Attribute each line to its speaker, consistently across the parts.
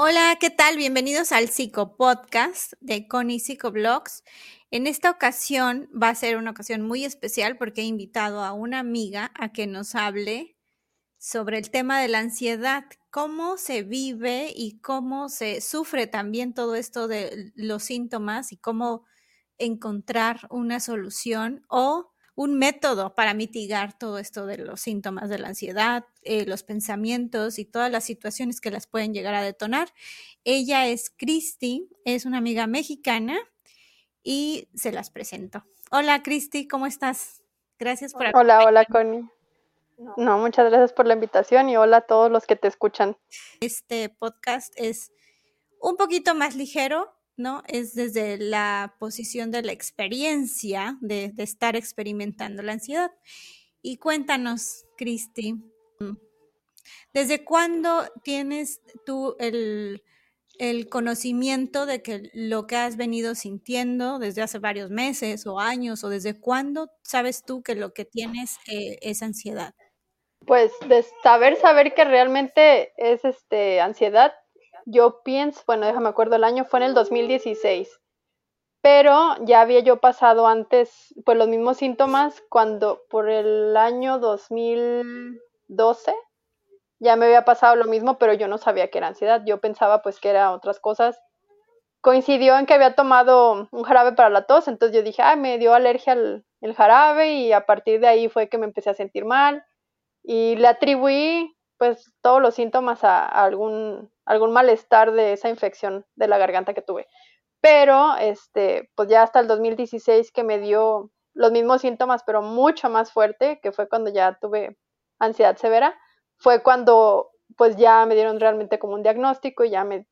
Speaker 1: Hola, ¿qué tal? Bienvenidos al Psico Podcast de Connie Psicoblogs. En esta ocasión va a ser una ocasión muy especial porque he invitado a una amiga a que nos hable sobre el tema de la ansiedad, cómo se vive y cómo se sufre también todo esto de los síntomas y cómo encontrar una solución o un método para mitigar todo esto de los síntomas de la ansiedad, eh, los pensamientos y todas las situaciones que las pueden llegar a detonar. Ella es Cristi, es una amiga mexicana y se las presento. Hola Cristi, ¿cómo estás? Gracias por
Speaker 2: Hola, hola Connie. No, muchas gracias por la invitación y hola a todos los que te escuchan.
Speaker 1: Este podcast es un poquito más ligero, ¿no? Es desde la posición de la experiencia, de, estar experimentando la ansiedad. Y cuéntanos, Cristi, ¿desde cuándo tienes tú el, conocimiento de que lo que has venido sintiendo desde hace varios meses o años, o desde cuándo sabes tú que lo que tienes eh, es ansiedad?
Speaker 2: Pues de saber, saber que realmente es este ansiedad, yo pienso, bueno, déjame acuerdo, el año fue en el 2016, pero ya había yo pasado antes, pues los mismos síntomas cuando por el año 2012 ya me había pasado lo mismo, pero yo no sabía que era ansiedad, yo pensaba pues que era otras cosas. Coincidió en que había tomado un jarabe para la tos, entonces yo dije, ah, me dio alergia al el jarabe y a partir de ahí fue que me empecé a sentir mal y le atribuí pues todos los síntomas a, algún, algún malestar de esa infección de la garganta que tuve. Pero, este, pues ya hasta el 2016 que me dio los mismos síntomas, pero mucho más fuerte, que fue cuando ya tuve ansiedad severa, fue cuando pues ya me dieron realmente como un diagnóstico y ya me,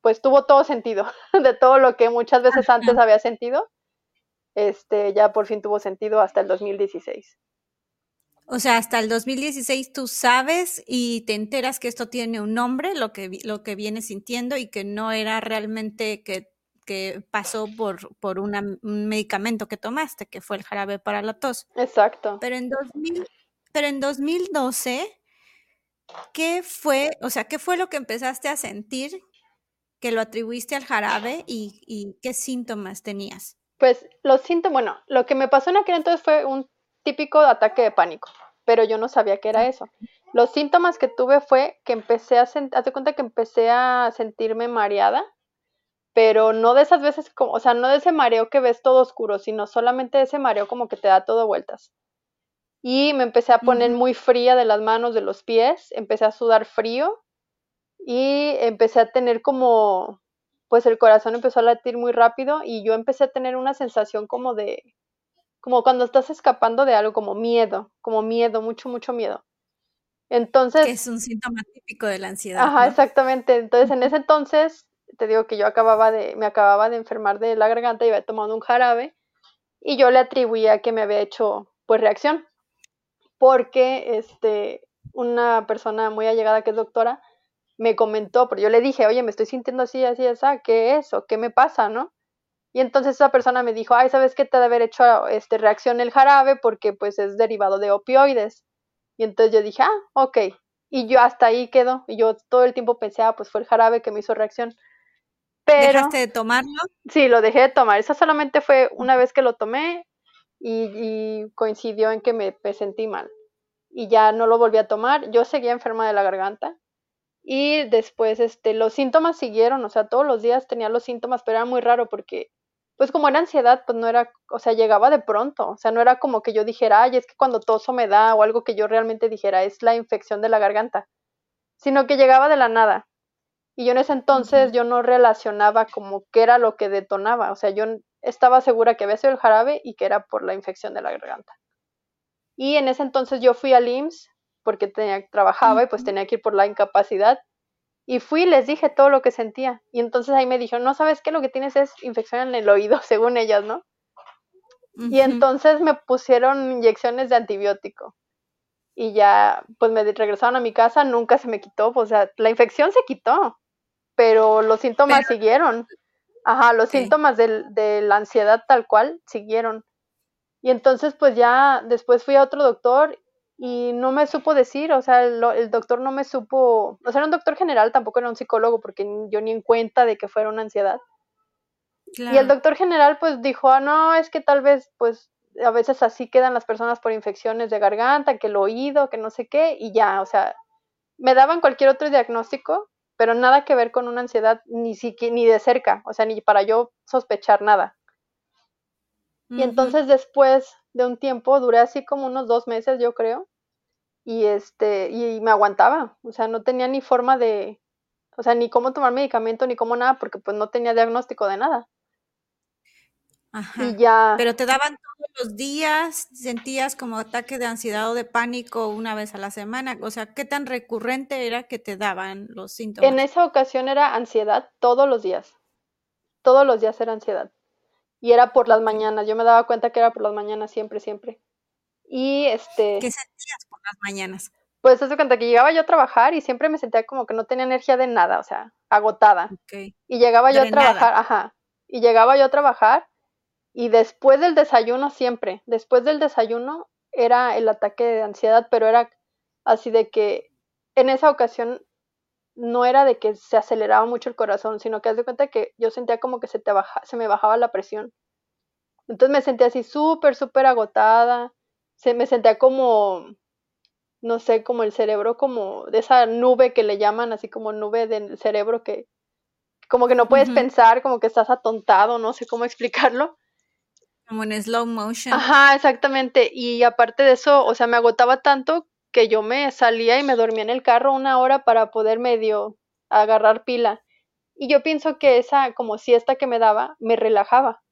Speaker 2: pues tuvo todo sentido, de todo lo que muchas veces antes había sentido, este, ya por fin tuvo sentido hasta el 2016.
Speaker 1: O sea, hasta el 2016 tú sabes y te enteras que esto tiene un nombre, lo que, lo que vienes sintiendo y que no era realmente que, que pasó por, por un medicamento que tomaste, que fue el jarabe para la tos.
Speaker 2: Exacto.
Speaker 1: Pero en, 2000, pero en 2012, ¿qué fue, o sea, qué fue lo que empezaste a sentir que lo atribuiste al jarabe y, y qué síntomas tenías?
Speaker 2: Pues los síntomas, bueno, lo que me pasó en aquel entonces fue un típico ataque de pánico, pero yo no sabía que era eso. Los síntomas que tuve fue que empecé a sentir, cuenta que empecé a sentirme mareada, pero no de esas veces como, o sea, no de ese mareo que ves todo oscuro, sino solamente de ese mareo como que te da todo vueltas. Y me empecé a poner muy fría de las manos, de los pies, empecé a sudar frío y empecé a tener como, pues el corazón empezó a latir muy rápido y yo empecé a tener una sensación como de, como cuando estás escapando de algo, como miedo, como miedo, mucho, mucho miedo. Entonces...
Speaker 1: es un síntoma típico de la ansiedad.
Speaker 2: Ajá, exactamente. Entonces, en ese entonces, te digo que yo acababa de, me acababa de enfermar de la garganta y había tomado un jarabe y yo le atribuía que me había hecho, pues, reacción. Porque, este, una persona muy allegada que es doctora, me comentó, porque yo le dije, oye, me estoy sintiendo así, así, así, ¿qué es? ¿O qué me pasa, no? Y entonces esa persona me dijo, ay, ¿sabes qué te debe haber hecho este, reacción el jarabe? Porque pues es derivado de opioides. Y entonces yo dije, ah, ok. Y yo hasta ahí quedo. Y yo todo el tiempo pensé, ah, pues fue el jarabe que me hizo reacción.
Speaker 1: Pero, ¿Dejaste de tomarlo?
Speaker 2: Sí, lo dejé de tomar. Eso solamente fue una vez que lo tomé y, coincidió en que me, me, sentí mal. Y ya no lo volví a tomar. Yo seguía enferma de la garganta. Y después, este, los síntomas siguieron. O sea, todos los días tenía los síntomas, pero era muy raro porque pues como era ansiedad, pues no era, o sea, llegaba de pronto, o sea, no era como que yo dijera, ay, es que cuando toso me da, o algo que yo realmente dijera, es la infección de la garganta, sino que llegaba de la nada. Y yo en ese entonces yo no relacionaba como qué era lo que detonaba, o sea, yo estaba segura que había sido el jarabe y que era por la infección de la garganta. Y en ese entonces yo fui al IMSS porque tenía, trabajaba y pues tenía que ir por la incapacidad y fui y les dije todo lo que sentía. Y entonces ahí me dijeron, no sabes qué, lo que tienes es infección en el oído, según ellas, ¿no? Y entonces me pusieron inyecciones de antibiótico. Y ya, pues me regresaron a mi casa, nunca se me quitó, o sea, la infección se quitó, pero los síntomas siguieron. Ajá, los síntomas de la ansiedad tal cual siguieron. Y entonces, pues ya después fui a otro doctor y no me supo decir, o sea, el, doctor no me supo, o sea, era un doctor general, tampoco era un psicólogo, porque yo ni en cuenta de que fuera una ansiedad. Y el doctor general pues dijo, ah, no, es que tal vez pues a veces así quedan las personas por infecciones de garganta, que el oído, que no sé qué, y ya, o sea, me daban cualquier otro diagnóstico, pero nada que ver con una ansiedad ni, ni de cerca, o sea, ni para yo sospechar nada. Y entonces después de un tiempo, duré así como unos dos meses, yo creo, y este, y me aguantaba, o sea, no tenía ni forma de, o sea, ni cómo tomar medicamento, ni cómo nada, porque pues no tenía diagnóstico de nada.
Speaker 1: Ajá. Y ya. Pero te daban todos los días, sentías como ataque de ansiedad o de pánico una vez a la semana, o sea, ¿qué tan recurrente era que te daban los síntomas?
Speaker 2: En esa ocasión era ansiedad todos los días, todos los días era ansiedad. Y era por las mañanas, yo me daba cuenta que era por las mañanas siempre, siempre. Y este...
Speaker 1: ¿Qué sentías por las mañanas?
Speaker 2: Pues eso cuenta que llegaba yo a trabajar y siempre me sentía como que no tenía energía de nada, o sea, agotada. Y llegaba yo a trabajar, ajá. Y llegaba yo a trabajar y después del desayuno siempre, después del desayuno era el ataque de ansiedad, pero era así de que en esa ocasión no era de que se aceleraba mucho el corazón, sino que haz de cuenta que yo sentía como que se, te baja, se me bajaba la presión. Entonces me sentía así súper, súper agotada, se me sentía como, no sé, como el cerebro, como de esa nube que le llaman, así como nube del cerebro que como que no puedes pensar, como que estás atontado, no sé cómo explicarlo.
Speaker 1: Como en slow motion.
Speaker 2: Ajá, exactamente. Y aparte de eso, o sea, me agotaba tanto que yo me salía y me dormía en el carro una hora para poder medio agarrar pila. Y yo pienso que esa como siesta que me daba me relajaba.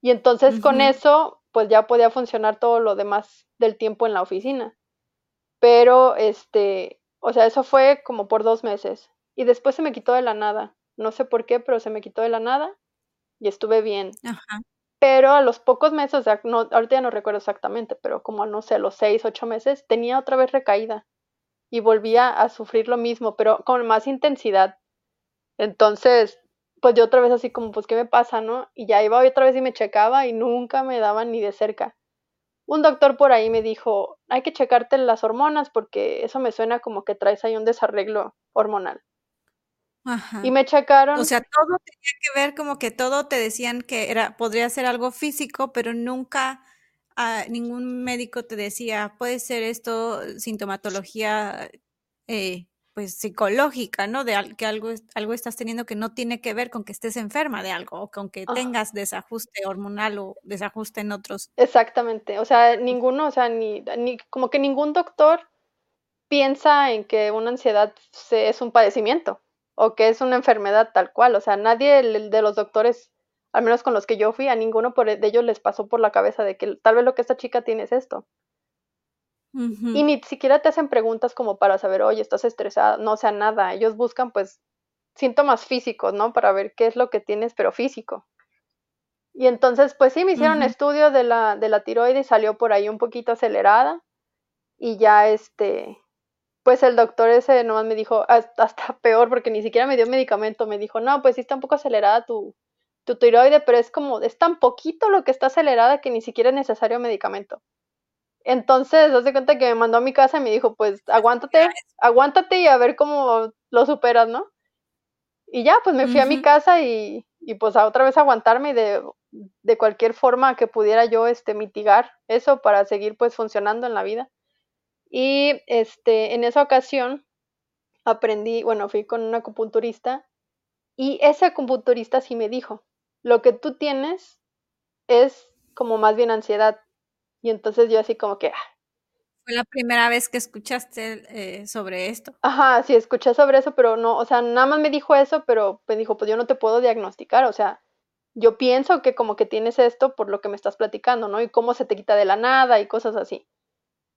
Speaker 2: Y entonces con eso pues ya podía funcionar todo lo demás del tiempo en la oficina. Pero, este, o sea, eso fue como por dos meses. Y después se me quitó de la nada. No sé por qué, pero se me quitó de la nada y estuve bien. Pero a los pocos meses, o sea, no, ahorita ya no recuerdo exactamente, pero como no sé, los seis, ocho meses, tenía otra vez recaída y volvía a sufrir lo mismo, pero con más intensidad. Entonces, pues yo otra vez así como, pues, ¿qué me pasa, no? Y ya iba otra vez y me checaba y nunca me daban ni de cerca. Un doctor por ahí me dijo, hay que checarte las hormonas porque eso me suena como que traes ahí un desarreglo hormonal. Ajá. Y me checaron.
Speaker 1: O sea, todo tenía que ver como que todo te decían que era, podría ser algo físico, pero nunca ah, ningún médico te decía, puede ser esto sintomatología eh, pues psicológica, ¿no? De que algo, algo estás teniendo que no tiene que ver con que estés enferma de algo o con que tengas desajuste hormonal o desajuste en otros.
Speaker 2: Exactamente, o sea, ninguno, o sea, ni, ni como que ningún doctor piensa en que una ansiedad es un padecimiento o que es una enfermedad tal cual, o sea, nadie de los doctores, al menos con los que yo fui, a ninguno de ellos les pasó por la cabeza de que tal vez lo que esta chica tiene es esto. Y ni siquiera te hacen preguntas como para saber, oye, estás estresada, no o sea nada. Ellos buscan pues síntomas físicos, ¿no? Para ver qué es lo que tienes, pero físico. Y entonces, pues sí, me hicieron estudio de la, de la tiroides y salió por ahí un poquito acelerada. Y ya este, pues el doctor ese nomás me dijo, hasta, peor, porque ni siquiera me dio medicamento, me dijo, no, pues sí está un poco acelerada tu, tu tiroide, pero es como, es tan poquito lo que está acelerada que ni siquiera es necesario medicamento. Entonces, hace cuenta que me mandó a mi casa y me dijo, pues aguántate, aguántate y a ver cómo lo superas, ¿no? Y ya, pues me fui a mi casa y, y pues a otra vez aguantarme de, de cualquier forma que pudiera yo este, mitigar eso para seguir pues funcionando en la vida. Y este, en esa ocasión aprendí, bueno, fui con un acupunturista y ese acupunturista sí me dijo, lo que tú tienes es como más bien ansiedad, y entonces yo así como que... Ah".
Speaker 1: Fue la primera vez que escuchaste eh, sobre esto.
Speaker 2: Ajá, sí, escuché sobre eso, pero no, o sea, nada más me dijo eso, pero me dijo, pues yo no te puedo diagnosticar, o sea, yo pienso que como que tienes esto por lo que me estás platicando, ¿no? Y cómo se te quita de la nada y cosas así.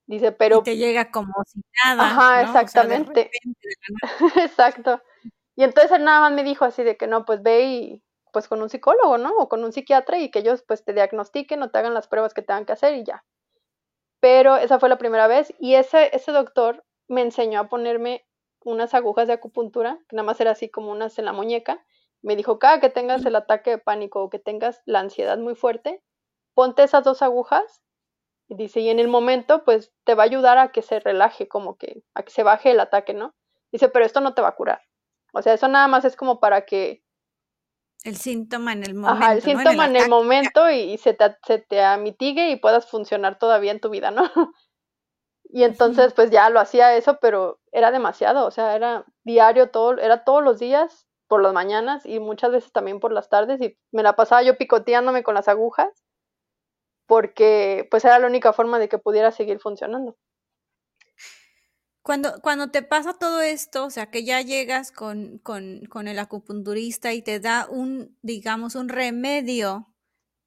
Speaker 2: Dice, pero...
Speaker 1: Y te llega como si nada.
Speaker 2: Ajá, exactamente. Exacto. Y entonces él nada más me dijo así de que no, pues ve y pues con un psicólogo, ¿no? O con un psiquiatra y que ellos pues te diagnostiquen o te hagan las pruebas que tengan que hacer y ya. Pero esa fue la primera vez y ese, ese doctor me enseñó a ponerme unas agujas de acupuntura, que nada más era así como unas en la muñeca. Me dijo, cada que tengas el ataque de pánico o que tengas la ansiedad muy fuerte, ponte esas dos agujas Y dice, y en el momento, pues te va a ayudar a que se relaje, como que, a que se baje el ataque, ¿no? Dice, pero esto no te va a curar. O sea, eso nada más es como para que...
Speaker 1: El síntoma en el momento.
Speaker 2: Ajá, el síntoma en el, momento y, se, te, se te mitigue y puedas funcionar todavía en tu vida, ¿no? Y entonces, pues ya lo hacía eso, pero era demasiado, o sea, era diario, todo, era todos los días, por las mañanas y muchas veces también por las tardes, y me la pasaba yo picoteándome con las agujas, porque pues era la única forma de que pudiera seguir funcionando.
Speaker 1: Cuando, cuando te pasa todo esto, o sea, que ya llegas con, con, con el acupunturista y te da un, digamos, un remedio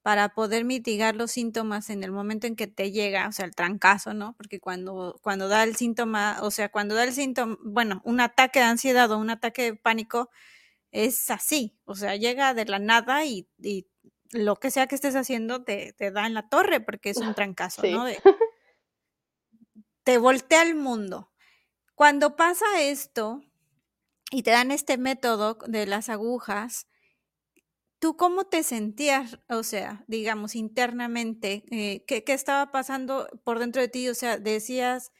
Speaker 1: para poder mitigar los síntomas en el momento en que te llega, o sea, el trancazo, ¿no? Porque cuando, cuando da el síntoma, o sea, cuando da el síntoma, bueno, un ataque de ansiedad o un ataque de pánico es así, o sea, llega de la nada y, lo que sea que estés haciendo te, te, da en la torre porque es un trancazo, ¿no? te voltea el mundo. Cuando pasa esto y te dan este método de las agujas, ¿Tú cómo te sentías, o sea, digamos, internamente? Eh, ¿qué, estaba pasando por dentro de ti? O sea, decías,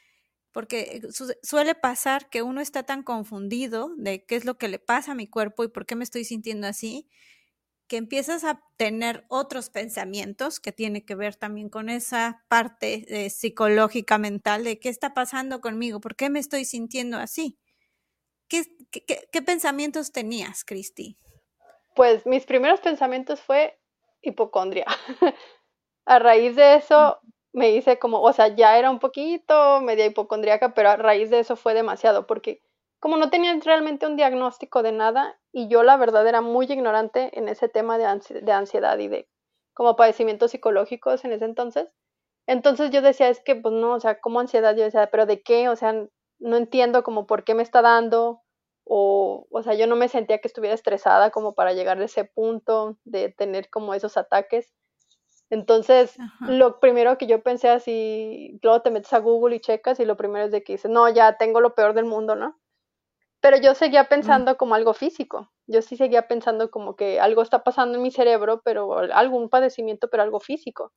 Speaker 1: porque suele pasar que uno está tan confundido de qué es lo que le pasa a mi cuerpo y por qué me estoy sintiendo así, que empiezas a tener otros pensamientos que tiene que ver también con esa parte eh, psicológica mental de qué está pasando conmigo, por qué me estoy sintiendo así. ¿Qué, qué, pensamientos tenías, Cristi?
Speaker 2: pues mis primeros pensamientos fue hipocondria. a raíz de eso me hice como, o sea, ya era un poquito media hipocondriaca, pero a raíz de eso fue demasiado, porque como no tenía realmente un diagnóstico de nada y yo la verdad era muy ignorante en ese tema de, ansiedad y de como padecimientos psicológicos en ese entonces, entonces yo decía, es que pues no, o sea, como ansiedad, yo decía, pero ¿de qué? O sea, no entiendo como por qué me está dando, o, o sea, yo no me sentía que estuviera estresada como para llegar a ese punto de tener como esos ataques. Entonces, lo primero que yo pensé así, luego te metes a Google y checas y lo primero es de que dices, no, ya tengo lo peor del mundo, ¿no? Pero yo seguía mm. pensando como algo físico, yo sí seguía pensando como que algo está pasando en mi cerebro, pero algún padecimiento, pero algo físico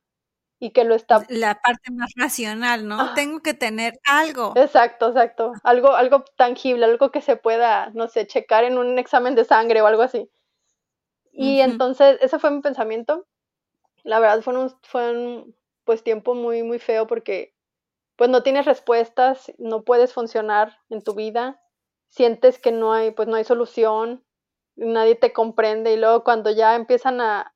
Speaker 2: y que lo está...
Speaker 1: La parte más racional, ¿no? Ah. Tengo que tener algo.
Speaker 2: Exacto, exacto. Algo, algo tangible, algo que se pueda, no sé, checar en un examen de sangre o algo así. Y entonces, ese fue mi pensamiento. La verdad fue un, fue un pues tiempo muy, muy feo porque pues no tienes respuestas, no puedes funcionar en tu vida, sientes que no hay, pues no hay solución, nadie te comprende y luego cuando ya empiezan a,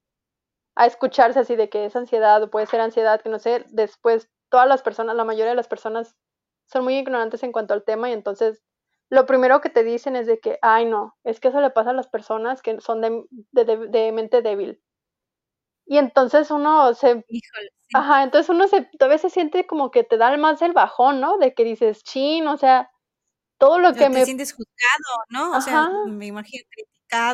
Speaker 2: a escucharse así de que es ansiedad o puede ser ansiedad, que no sé, después todas las personas, la mayoría de las personas son muy ignorantes en cuanto al tema y entonces lo primero que te dicen es de que, ay no, es que eso le pasa a las personas que son de, de, mente débil. Y entonces uno se... Ajá, entonces uno se, a veces siente como que te da más el bajón, ¿no? De que dices, chin, o sea, todo lo que
Speaker 1: me... Te sientes juzgado, ¿no? O sea, me imagino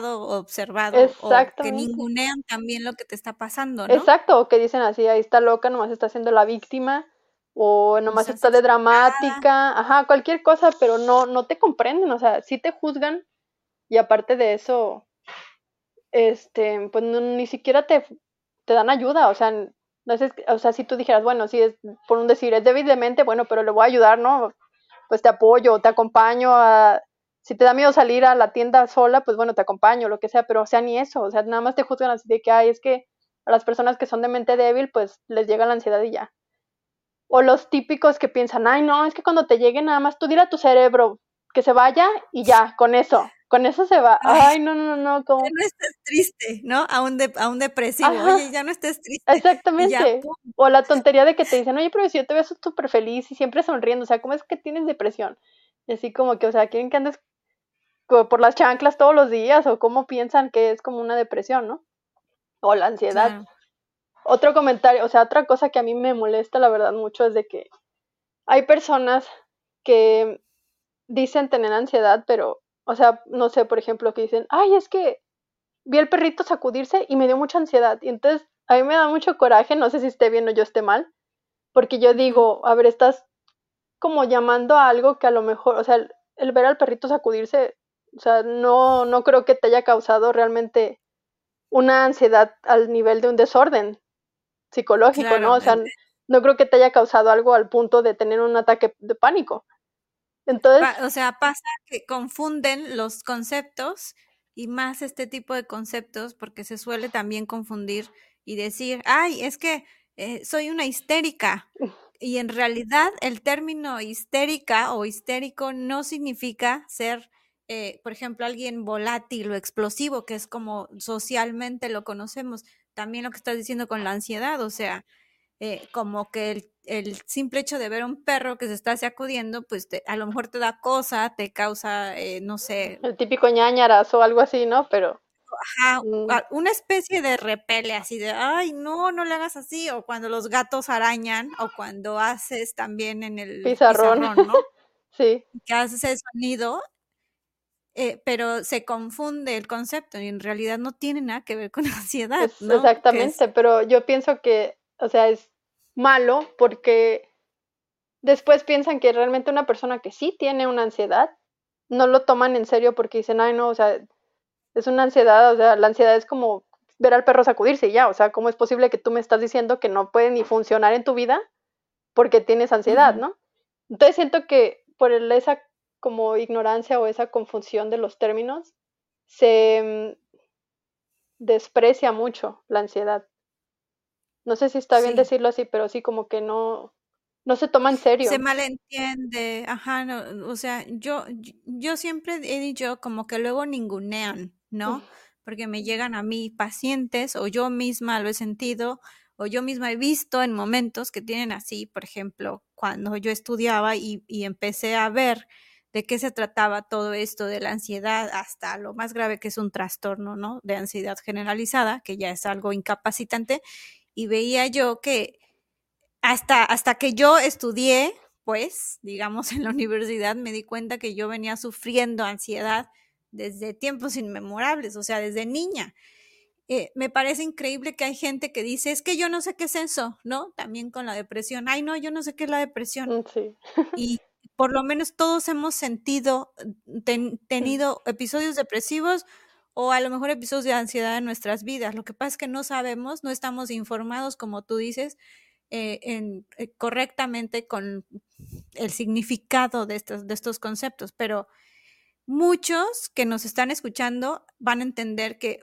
Speaker 1: observado, o que ningunean también lo que te está pasando, ¿no?
Speaker 2: Exacto, o que dicen así, ahí está loca, nomás está siendo la víctima, o nomás está de dramática, ajá, cualquier cosa, pero no, no te comprenden, o sea, sí te juzgan, y aparte de eso, este, pues ni siquiera te, te dan ayuda, o sea, no sé, o sea, si tú dijeras, bueno, si es, por un decir, es débil de mente, bueno, pero le voy a ayudar, ¿no? Pues te apoyo, te acompaño a si te da miedo salir a la tienda sola, pues bueno, te acompaño, lo que sea, pero sea, ni eso, o sea, nada más te juzgan así de que, ay, es que a las personas que son de mente débil, pues les llega la ansiedad y ya. O los típicos que piensan, ay, no, es que cuando te llegue nada más tú dile a tu cerebro que se vaya y ya, con eso, con eso se va. Ay, no, no, no, como...
Speaker 1: Ya no estés triste, ¿no? A un, de, a un depresivo, oye, ya no estés triste.
Speaker 2: Exactamente. o la tontería de que te dicen, oye, pero si yo te veo súper feliz y siempre sonriendo, o sea, ¿cómo es que tienes depresión? Y así como que, o sea, quieren que andes por las chanclas todos los días o cómo piensan que es como una depresión, ¿no? O la ansiedad. Otro comentario, o sea, otra cosa que a mí me molesta, la verdad, mucho es de que hay personas que dicen tener ansiedad, pero, o sea, no sé, por ejemplo, que dicen, ay, es que vi el perrito sacudirse y me dio mucha ansiedad. Y entonces a mí me da mucho coraje, no sé si esté bien o yo esté mal, porque yo digo, a ver, estás como llamando a algo que a lo mejor, o sea, el ver al perrito sacudirse o sea, no, no creo que te haya causado realmente una ansiedad al nivel de un desorden psicológico, ¿no? O sea, no creo que te haya causado algo al punto de tener un ataque de pánico. Entonces,
Speaker 1: o sea, pasa que confunden los conceptos y más este tipo de conceptos porque se suele también confundir y decir, ay, es que eh, soy una histérica. Y en realidad el término histérica o histérico no significa ser, eh, por ejemplo, alguien volátil o explosivo, que es como socialmente lo conocemos. También lo que estás diciendo con la ansiedad, o sea, eh, como que el, simple hecho de ver un perro que se está sacudiendo, pues a lo mejor te da cosa, te causa, no sé.
Speaker 2: El típico ñañaras o algo así, ¿no? Pero
Speaker 1: Ajá, mm. una especie de repele así de, ay, no, no le hagas así, o cuando los gatos arañan, o cuando haces también en el
Speaker 2: pizarrón, ¿no?
Speaker 1: sí. Que haces el sonido, eh, pero se confunde el concepto y en realidad no tiene nada que ver con ansiedad. ¿no?
Speaker 2: Exactamente, pero yo pienso que, o sea, es malo porque después piensan que realmente una persona que sí tiene una ansiedad, no lo toman en serio porque dicen, ay, no, o sea, es una ansiedad, o sea, la ansiedad es como ver al perro sacudirse y ya, o sea, ¿cómo es posible que tú me estás diciendo que no puede ni funcionar en tu vida porque tienes ansiedad, ¿no? Entonces siento que por esa como ignorancia o esa confusión de los términos, se mm, desprecia mucho la ansiedad. No sé si está bien decirlo así, pero sí como que no, no se toma en serio.
Speaker 1: Se malentiende, ajá, o sea, yo, yo siempre he dicho como que luego ningunean ¿no? Porque me llegan a mí pacientes o yo misma lo he sentido o yo misma he visto en momentos que tienen así, por ejemplo, cuando yo estudiaba y, empecé a ver de qué se trataba todo esto de la ansiedad hasta lo más grave que es un trastorno, ¿no? De ansiedad generalizada, que ya es algo incapacitante, y veía yo que hasta, hasta que yo estudié, pues, digamos, en la universidad, me di cuenta que yo venía sufriendo ansiedad desde tiempos inmemorables, o sea, desde niña. Eh, me parece increíble que hay gente que dice, es que yo no sé qué es eso, ¿no? También con la depresión. Ay, no, yo no sé qué es la depresión.
Speaker 2: Mm, sí.
Speaker 1: Y por lo menos todos hemos sentido, tenido episodios depresivos o a lo mejor episodios de ansiedad en nuestras vidas. Lo que pasa es que no sabemos, no estamos informados, como tú dices, eh, en, eh, correctamente con el significado de estos, de estos conceptos, pero muchos que nos están escuchando van a entender que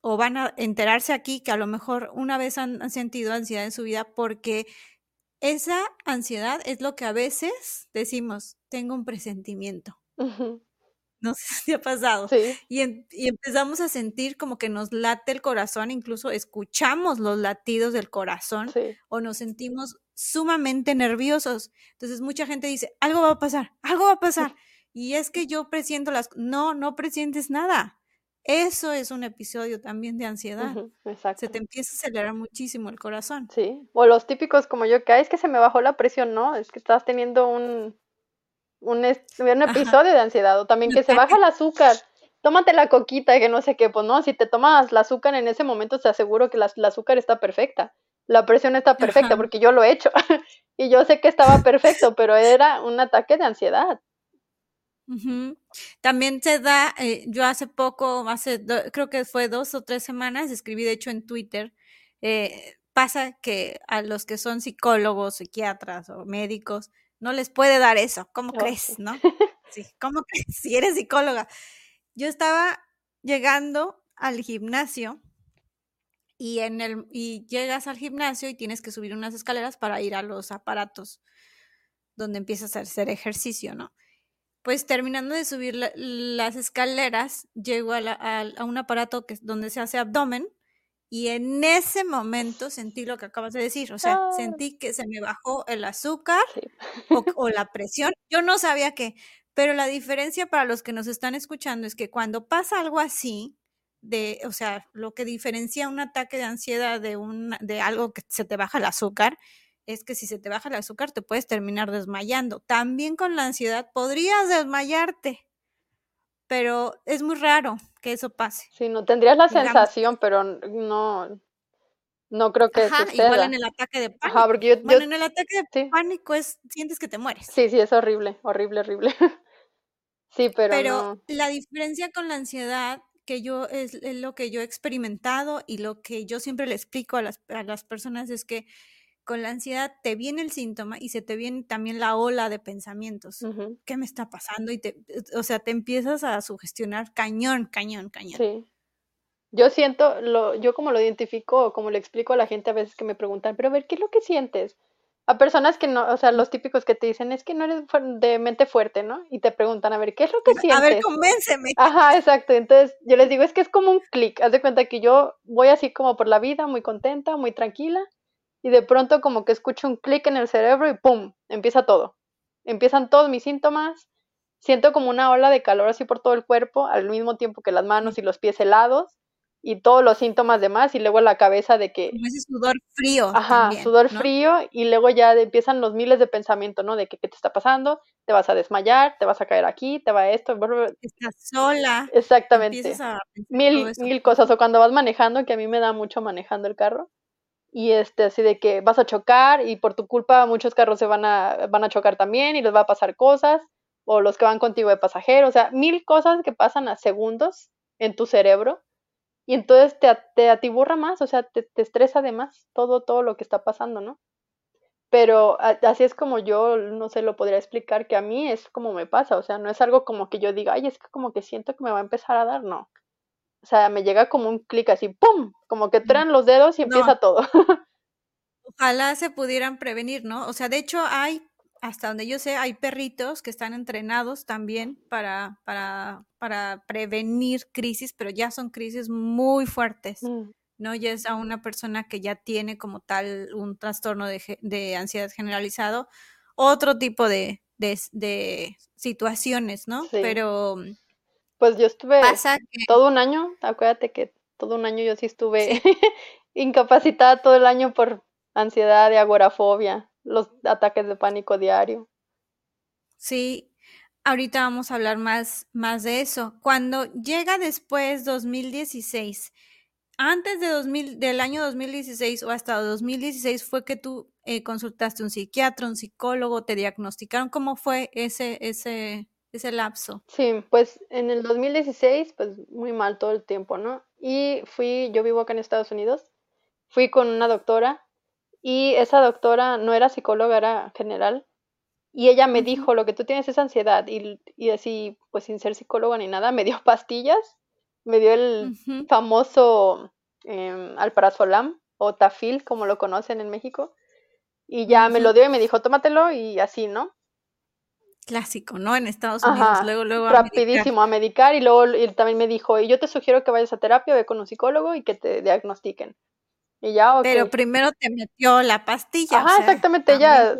Speaker 1: o van a enterarse aquí que a lo mejor una vez han, sentido ansiedad en su vida porque esa ansiedad es lo que a veces decimos, tengo un presentimiento. No sé si ha pasado. Y, y, empezamos a sentir como que nos late el corazón, incluso escuchamos los latidos del corazón o nos sentimos sumamente nerviosos. Entonces mucha gente dice, algo va a pasar, algo va a pasar. Y es que yo presiento las... No, no presientes nada. Eso es un episodio también de ansiedad.
Speaker 2: exacto.
Speaker 1: Se te empieza a acelerar muchísimo el corazón.
Speaker 2: Sí, o los típicos como yo, que es que se me bajó la presión, ¿no? Es que estás teniendo un, un, episodio de ansiedad, o también que se baja el azúcar. Tómate la coquita, que no sé qué, pues no, si te tomas el azúcar en ese momento, te aseguro que la, el azúcar está perfecta. La presión está perfecta, porque yo lo he hecho. y yo sé que estaba perfecto, pero era un ataque de ansiedad.
Speaker 1: También se da, eh, yo hace poco, hace creo que fue dos o tres semanas, escribí de hecho en Twitter, eh, pasa que a los que son psicólogos, psiquiatras o médicos, no les puede dar eso. ¿Cómo crees? ¿No? Sí, ¿cómo crees? Si eres psicóloga. Yo estaba llegando al gimnasio y en el y llegas al gimnasio y tienes que subir unas escaleras para ir a los aparatos donde empiezas a hacer ejercicio, ¿no? pues terminando de subir las escaleras, llego a, un aparato que, donde se hace abdomen y en ese momento sentí lo que acabas de decir, o sea, ah. sentí que se me bajó el azúcar o, la presión, yo no sabía qué, pero la diferencia para los que nos están escuchando es que cuando pasa algo así, de, o sea, lo que diferencia un ataque de ansiedad de, un, de algo que se te baja el azúcar, es que si se te baja el azúcar te puedes terminar desmayando. También con la ansiedad podrías desmayarte, pero es muy raro que eso pase.
Speaker 2: Sí, no tendrías la sensación, pero no, no creo que
Speaker 1: Ajá, igual en el ataque de pánico. Ajá, porque yo, bueno, en el ataque de pánico es sientes que te mueres.
Speaker 2: Sí, sí, es horrible, horrible, horrible. sí, pero
Speaker 1: Pero la diferencia con la ansiedad que yo es, lo que yo he experimentado y lo que yo siempre le explico a las, a las personas es que con la ansiedad te viene el síntoma y se te viene también la ola de pensamientos. ¿Qué me está pasando? Y te, o sea, te empiezas a sugestionar cañón, cañón, cañón.
Speaker 2: Sí. Yo siento, lo, yo como lo identifico, como le explico a la gente a veces que me preguntan, pero a ver, ¿qué es lo que sientes? A personas que no, o sea, los típicos que te dicen, es que no eres de mente fuerte, ¿no? Y te preguntan, a ver, ¿qué es lo que
Speaker 1: A ver,
Speaker 2: sientes?
Speaker 1: convénceme.
Speaker 2: Ajá, exacto. Entonces yo les digo, es que es como un clic. Haz de cuenta que yo voy así como por la vida, muy contenta, muy tranquila, y de pronto como que escucho un clic en el cerebro y ¡pum! Empieza todo. Empiezan todos mis síntomas. Siento como una ola de calor así por todo el cuerpo, al mismo tiempo que las manos y los pies helados, y todos los síntomas demás, y luego la cabeza de que
Speaker 1: Como ese sudor frío
Speaker 2: Ajá,
Speaker 1: también,
Speaker 2: sudor
Speaker 1: ¿no?
Speaker 2: frío y luego ya empiezan los miles de pensamientos, ¿no? De que qué te está pasando, te vas a desmayar, te vas a caer aquí, te va esto, bla, bla.
Speaker 1: Estás sola.
Speaker 2: exactamente.
Speaker 1: A
Speaker 2: Mil, mil cosas, o cuando vas manejando, que a mí me da mucho manejando el carro, y este, así de que vas a chocar y por tu culpa muchos carros se van a, van a chocar también y les va a pasar cosas, o los que van contigo de pasajero, o sea, mil cosas que pasan a segundos en tu cerebro, y entonces te, te atiburra más, o sea, te, te estresa de más todo, todo lo que está pasando, ¿no? Pero así es como yo, no sé, lo podría explicar, que a mí es como me pasa, o sea, no es algo como que yo diga, ay, es que como que siento que me va a empezar a dar, no. O sea, me llega como un clic así, ¡pum! Como que traen los dedos y
Speaker 1: No.
Speaker 2: empieza todo.
Speaker 1: Ojalá se pudieran prevenir, ¿no? O sea, de hecho hay, hasta donde yo sé, hay perritos que están entrenados también para, para, para prevenir crisis, pero ya son crisis muy fuertes,
Speaker 2: Mm,
Speaker 1: ¿no? Ya es a una persona que ya tiene como tal un trastorno de, de ansiedad generalizado, otro tipo de, de, de situaciones, ¿no?
Speaker 2: Sí.
Speaker 1: Pero
Speaker 2: Pues yo estuve
Speaker 1: pasa que
Speaker 2: todo un año, acuérdate que todo un año yo sí estuve incapacitada todo el año por ansiedad y agorafobia, los ataques de pánico diario.
Speaker 1: Sí, ahorita vamos a hablar más, más de eso. Cuando llega después 2016, antes de 2000, del año 2016 o hasta 2016 fue que tú eh, consultaste un psiquiatra, un psicólogo, te diagnosticaron. ¿Cómo fue ese, ese, ese lapso?
Speaker 2: Sí, pues en el 2016, pues muy mal todo el tiempo, ¿no? Y fui, yo vivo acá en Estados Unidos, fui con una doctora y esa doctora no era psicóloga, era general. Y ella me dijo, lo que tú tienes es ansiedad. Y, y así, pues sin ser psicóloga ni nada, me dio pastillas, me dio el famoso em, alprazolam o tafil, como lo conocen en México. Y ya me lo dio y me dijo, tómatelo y así, ¿no?
Speaker 1: Clásico, ¿no? En Estados Unidos,
Speaker 2: Ajá,
Speaker 1: luego, luego a medicar.
Speaker 2: rapidísimo a medicar y luego y también me dijo, y yo te sugiero que vayas a terapia, ve con un psicólogo y que te diagnostiquen. Y ya,
Speaker 1: Pero
Speaker 2: ok.
Speaker 1: primero te metió la pastilla, o
Speaker 2: Ajá,
Speaker 1: sea,
Speaker 2: exactamente,
Speaker 1: mal.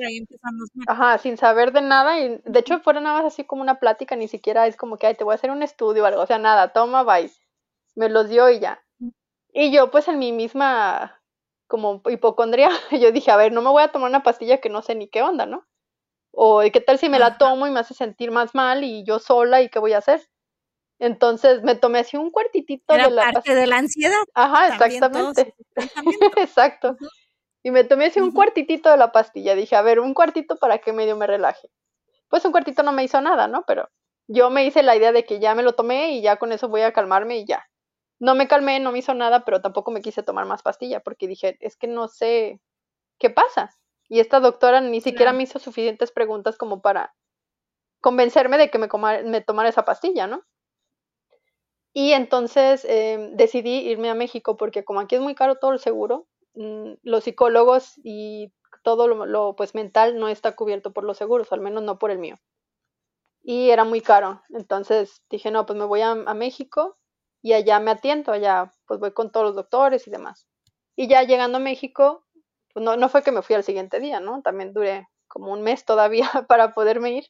Speaker 2: ajá, sin saber de nada y de hecho fuera nada más así como una plática, ni siquiera es como que, ay, te voy a hacer un estudio o algo, o sea, nada, toma, bye. Me los dio y ya. Y yo pues en mi misma como hipocondría, yo dije, a ver, no me voy a tomar una pastilla que no sé ni qué onda, ¿no? O ¿qué tal si me la tomo y me hace sentir más mal y yo sola y qué voy a hacer? Entonces me tomé así un cuartitito
Speaker 1: Era
Speaker 2: de la
Speaker 1: parte
Speaker 2: pastilla.
Speaker 1: de la ansiedad,
Speaker 2: Ajá, exactamente. Exacto. Y me tomé así un cuartitito de la pastilla. Dije, a ver, un cuartito para que medio me relaje. Pues un cuartito no me hizo nada, ¿no? Pero yo me hice la idea de que ya me lo tomé y ya con eso voy a calmarme y ya. No me calmé, no me hizo nada, pero tampoco me quise tomar más pastilla porque dije, es que no sé qué pasa. Y esta doctora ni siquiera me hizo suficientes preguntas como para convencerme de que me, coma- me tomara esa pastilla, ¿no? Y entonces em, decidí irme a México porque como aquí es muy caro todo el seguro, mm, los psicólogos y todo lo, lo, pues mental no está cubierto por los seguros, al menos no por el mío. Y era muy caro. Entonces dije, no, pues me voy a, a México y allá me atiendo, allá pues voy con todos los doctores y demás. Y ya llegando a México, pues no, no fue que me fui al siguiente día, ¿no? También duré como un mes todavía para poderme ir.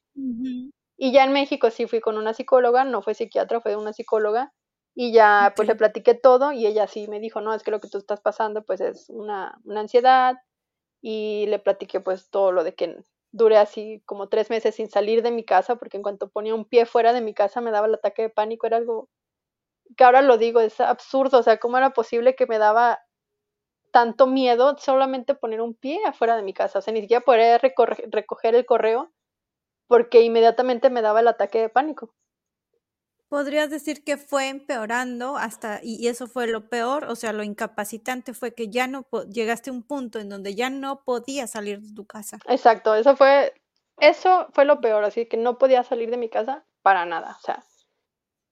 Speaker 2: Y ya en México sí fui con una psicóloga, no fue psiquiatra, fue una psicóloga. Y ya pues le platiqué todo y ella sí me dijo, no, es que lo que tú estás pasando pues es una, una ansiedad. Y le platiqué pues todo lo de que duré así como tres meses sin salir de mi casa porque en cuanto ponía un pie fuera de mi casa me daba el ataque de pánico, era algo que ahora lo digo, es absurdo, o sea, ¿cómo era posible que me daba tanto miedo solamente poner un pie afuera de mi casa? O sea, ni siquiera poder recorre- recoger el correo porque inmediatamente me daba el ataque de pánico.
Speaker 1: podrías decir que fue empeorando hasta, y eso fue lo peor, o sea, lo incapacitante fue que ya no llegaste a un punto en donde ya no podías salir de tu casa.
Speaker 2: Exacto, eso fue, eso fue lo peor, así que no podía salir de mi casa para nada, o sea,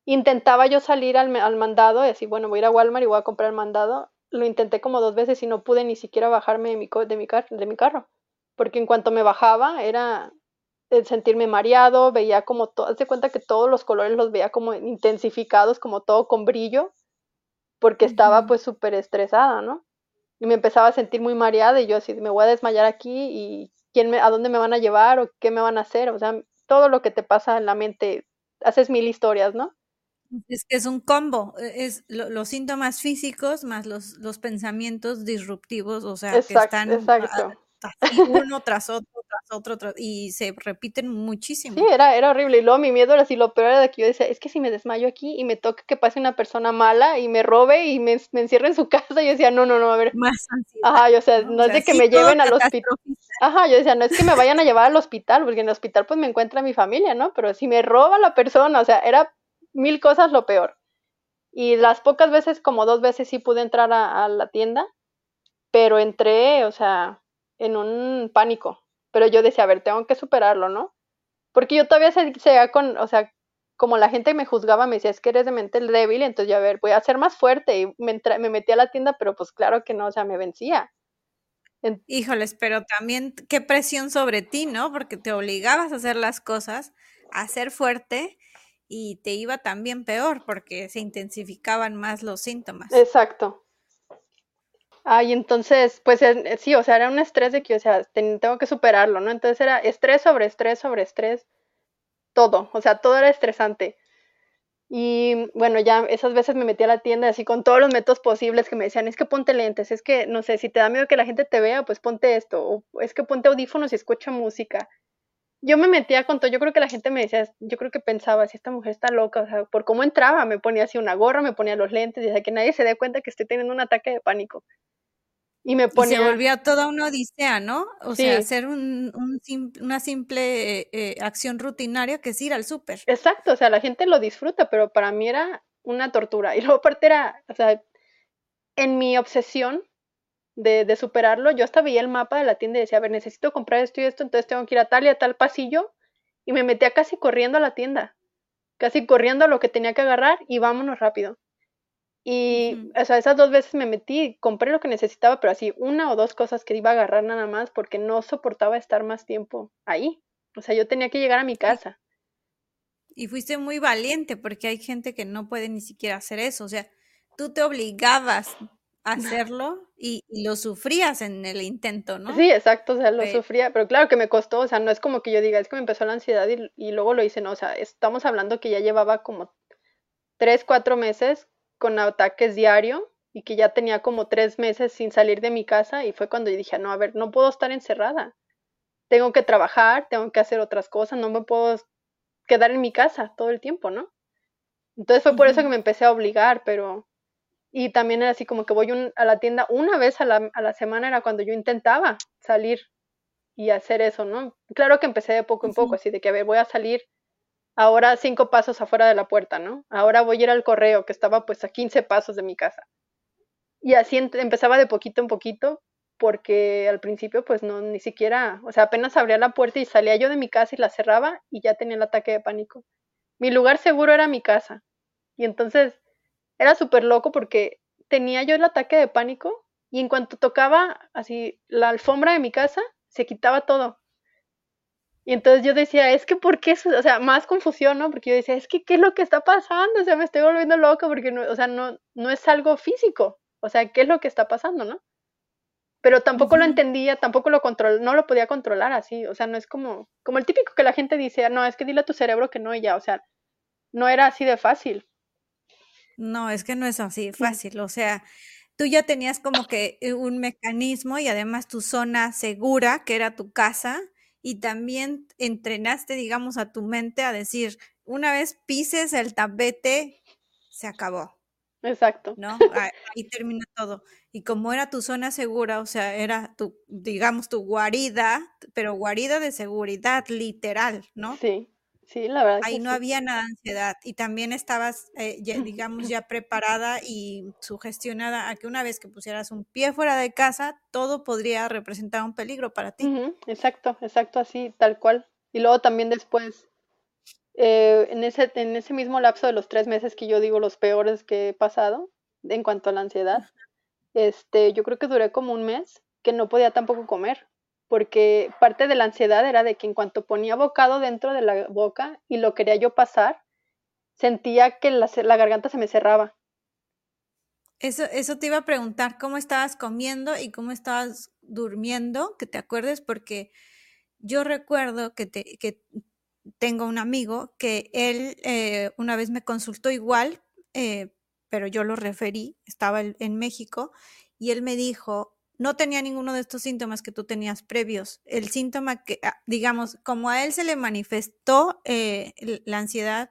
Speaker 2: intentaba yo salir al, al mandado y así, bueno, voy a ir a Walmart y voy a comprar el mandado, lo intenté como dos veces y no pude ni siquiera bajarme de mi, de mi, de mi carro, porque en cuanto me bajaba era sentirme mareado, veía como todo, haz de cuenta que todos los colores los veía como intensificados, como todo con brillo, porque estaba pues súper estresada, ¿no? Y me empezaba a sentir muy mareada y yo así, me voy a desmayar aquí y quién me, a dónde me van a llevar o qué me van a hacer, o sea, todo lo que te pasa en la mente, haces mil historias, ¿no?
Speaker 1: Es que es un combo, e, es los síntomas físicos más los, los pensamientos disruptivos, o sea, que están exacto. uno tras otro, tras otro, y se repiten muchísimo.
Speaker 2: Sí, era, era horrible. Y luego mi miedo era así, lo peor era de que yo decía, es que si me desmayo aquí y me toca que pase una persona mala y me robe y me, me encierre en su casa, yo decía, no, no, no, a ver.
Speaker 1: Más
Speaker 2: Ajá, yo, o sea, no, es de que me lleven al hospital. Ajá, yo decía, no es que me vayan a llevar al hospital, porque en el hospital pues me encuentra mi familia, ¿no? Pero si me roba la persona, o sea, era mil cosas lo peor. Y las pocas veces, como dos veces sí pude entrar a la tienda, pero entré, o sea, en un pánico. Pero yo decía, a ver, tengo que superarlo, ¿no? Porque yo todavía seguía con, o sea, como la gente me juzgaba, me decía, es que eres de mente débil, entonces yo, a ver, voy a ser más fuerte. Y me, me metí a la tienda, pero pues claro que no, o sea, me vencía.
Speaker 1: Híjoles, pero también qué presión sobre ti, ¿no? Porque te obligabas a hacer las cosas, a ser fuerte y te iba también peor porque se intensificaban más los síntomas.
Speaker 2: Exacto. Ay, entonces, pues eh, sí, o sea, era un estrés de que, o sea, tengo que superarlo, ¿no? Entonces era estrés sobre estrés sobre estrés, todo, o sea, todo era estresante. Y bueno, ya esas veces me metí a la tienda así con todos los métodos posibles que me decían, es que ponte lentes, es que, no sé, si te da miedo que la gente te vea, pues ponte esto, o es que ponte audífonos y escucha música. Yo me metía con todo, yo creo que la gente me decía, yo creo que pensaba, si esta mujer está loca, o sea, por cómo entraba, me ponía así una gorra, me ponía los lentes, y decía que nadie se dé cuenta que estoy teniendo un ataque de pánico.
Speaker 1: Y me ponía... se volvía toda una odisea, ¿no? O sea, hacer un, una simple eh, acción rutinaria que es ir al súper.
Speaker 2: Exacto, o sea, la gente lo disfruta, pero para mí era una tortura. Y luego aparte era, o sea, en mi obsesión de, de superarlo, yo hasta veía el mapa de la tienda y decía, a ver, necesito comprar esto y esto, entonces tengo que ir a tal y a tal pasillo. Y me metía casi corriendo a la tienda, casi corriendo a lo que tenía que agarrar y vámonos rápido. Y, o sea, esas dos veces me metí, compré lo que necesitaba, pero así, una o dos cosas que iba a agarrar nada más porque no soportaba estar más tiempo ahí. O sea, yo tenía que llegar a mi casa.
Speaker 1: Y fuiste muy valiente porque hay gente que no puede ni siquiera hacer eso. O sea, tú te obligabas hacerlo y, lo sufrías en el intento, ¿no?
Speaker 2: Sí, exacto, o sea, lo sufría, pero claro que me costó, o sea, no es como que yo diga, es que me empezó la ansiedad y, y luego lo hice, no, o sea, estamos hablando que ya llevaba como tres, cuatro meses con ataques diario y que ya tenía como tres meses sin salir de mi casa y fue cuando yo dije, no, a ver, no puedo estar encerrada. Tengo que trabajar, tengo que hacer otras cosas, no me puedo quedar en mi casa todo el tiempo, ¿no? Entonces fue por eso que me empecé a obligar, pero... Y también era así como que voy a la tienda una vez a la, a la semana, era cuando yo intentaba salir y hacer eso, ¿no? Claro que empecé de poco en poco, así de que, a ver, voy a salir ahora cinco pasos afuera de la puerta, ¿no? Ahora voy a ir al correo, que estaba pues a 15 pasos de mi casa. Y así empezaba de poquito en poquito, porque al principio pues no, ni siquiera, o sea, apenas abría la puerta y salía yo de mi casa y la cerraba y ya tenía el ataque de pánico. Mi lugar seguro era mi casa. Y entonces era súper loco porque tenía yo el ataque de pánico y en cuanto tocaba así la alfombra de mi casa, se quitaba todo. Y entonces yo decía, es que, ¿por qué? O sea, más confusión, ¿no? Porque yo decía, es que, ¿qué es lo que está pasando? O sea, me estoy volviendo loca porque, no, o sea, no, no es algo físico. O sea, ¿qué es lo que está pasando, no? Pero tampoco lo entendía, tampoco lo control, no lo podía controlar así. O sea, no es como, como el típico que la gente dice, no, es que dile a tu cerebro que no y ya. O sea, no era así de fácil.
Speaker 1: No, es que no es así fácil. O sea, tú ya tenías como que eh, un mecanismo y además tu zona segura, que era tu casa, y también entrenaste, digamos, a tu mente a decir, una vez pises el tapete, se acabó.
Speaker 2: Exacto.
Speaker 1: ¿No? Ahí termina todo. Y como era tu zona segura, o sea, era tu, digamos, tu guarida, pero guarida de seguridad, literal, ¿no?
Speaker 2: Sí. Sí, la verdad.
Speaker 1: Ahí no había nada de ansiedad y también estabas, eh, digamos, ya preparada y sugestionada a que una vez que pusieras un pie fuera de casa, todo podría representar un peligro para ti.
Speaker 2: Exacto, exacto, así, tal cual. Y luego también después, eh, en, ese, en ese mismo lapso de los tres meses que yo digo los peores que he pasado en cuanto a la ansiedad, este, yo creo que duré como un mes que no podía tampoco comer porque parte de la ansiedad era de que en cuanto ponía bocado dentro de la boca y lo quería yo pasar, sentía que la, garganta se me cerraba.
Speaker 1: Eso, eso te iba a preguntar, ¿cómo estabas comiendo y cómo estabas durmiendo? Que te acuerdes, porque yo recuerdo que, te, que tengo un amigo que él eh, una vez me consultó igual, eh, pero yo lo referí, estaba en México, y él me dijo, no tenía ninguno de estos síntomas que tú tenías previos. El síntoma que, ah, digamos, como a él se le manifestó eh, la ansiedad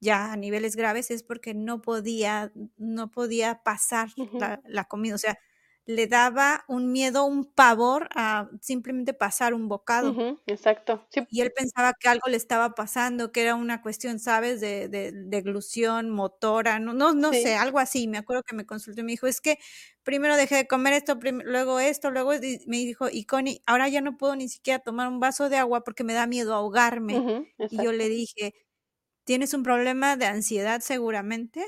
Speaker 1: ya a niveles graves es porque no podía, no podía pasar la, la, comida. O sea, le daba un miedo, un pavor a simplemente pasar un bocado.
Speaker 2: exacto.
Speaker 1: Y él pensaba que algo le estaba pasando, que era una cuestión, ¿sabes?, de, de, de glusión motora, no, no, no sé, algo así. Me acuerdo que me consultó y me dijo, es que primero dejé de comer esto, luego esto, luego me dijo, y Connie, ahora ya no puedo ni siquiera tomar un vaso de agua porque me da miedo ahogarme. y yo le dije, ¿tienes un problema de ansiedad seguramente?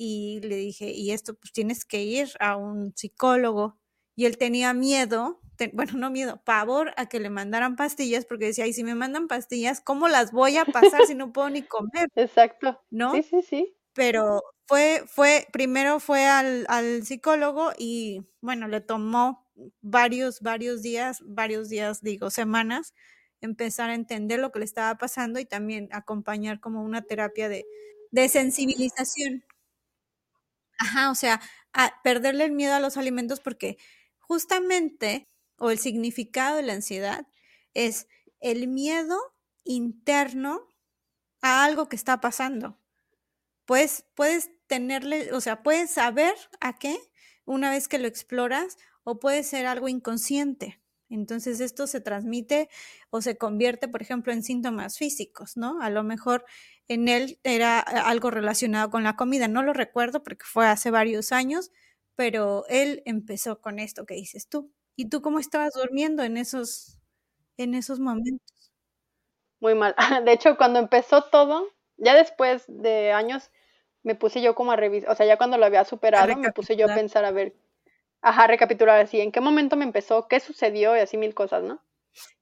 Speaker 1: Y le dije, y esto pues tienes que ir a un psicólogo. Y él tenía miedo, bueno, no miedo, pavor a que le mandaran pastillas, porque decía, y si me mandan pastillas, ¿cómo las voy a pasar si no puedo ni comer?
Speaker 2: Exacto.
Speaker 1: ¿No?
Speaker 2: Sí, sí, sí.
Speaker 1: Pero fue, fue, primero fue al, al psicólogo y bueno, le tomó varios, varios días, varios días, digo, semanas, empezar a entender lo que le estaba pasando y también acompañar como una terapia de, de sensibilización Ajá, o sea, a perderle el miedo a los alimentos porque justamente, o el significado de la ansiedad, es el miedo interno a algo que está pasando. Pues puedes tenerle, o sea, puedes saber a qué una vez que lo exploras o puede ser algo inconsciente. Entonces esto se transmite o se convierte, por ejemplo, en síntomas físicos, ¿no? A lo mejor en él era algo relacionado con la comida, no lo recuerdo porque fue hace varios años, pero él empezó con esto que dices tú. ¿Y tú cómo estabas durmiendo en esos, en esos momentos?
Speaker 2: Muy mal. De hecho, cuando empezó todo, ya después de años, me puse yo como a revisar, o sea, ya cuando lo había superado, me puse yo a pensar a ver ajá, recapitular así, en qué momento me empezó, qué sucedió y así mil cosas, ¿no?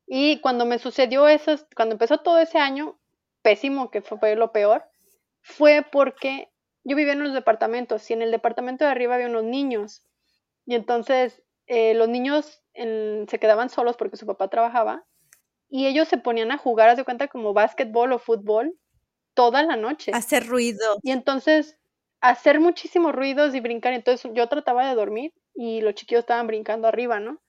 Speaker 2: Y cuando me sucedió eso, cuando empezó todo ese año, pésimo, que fue lo peor, fue porque yo vivía en los departamentos y en el departamento de arriba había unos niños. Y entonces eh, los niños se quedaban solos porque su papá trabajaba y ellos se ponían a jugar, haz de cuenta, como básquetbol o fútbol toda la noche.
Speaker 1: Hacer ruido.
Speaker 2: Y entonces hacer muchísimos ruidos y brincar. Entonces yo trataba de dormir y los chiquillos estaban brincando arriba, ¿no?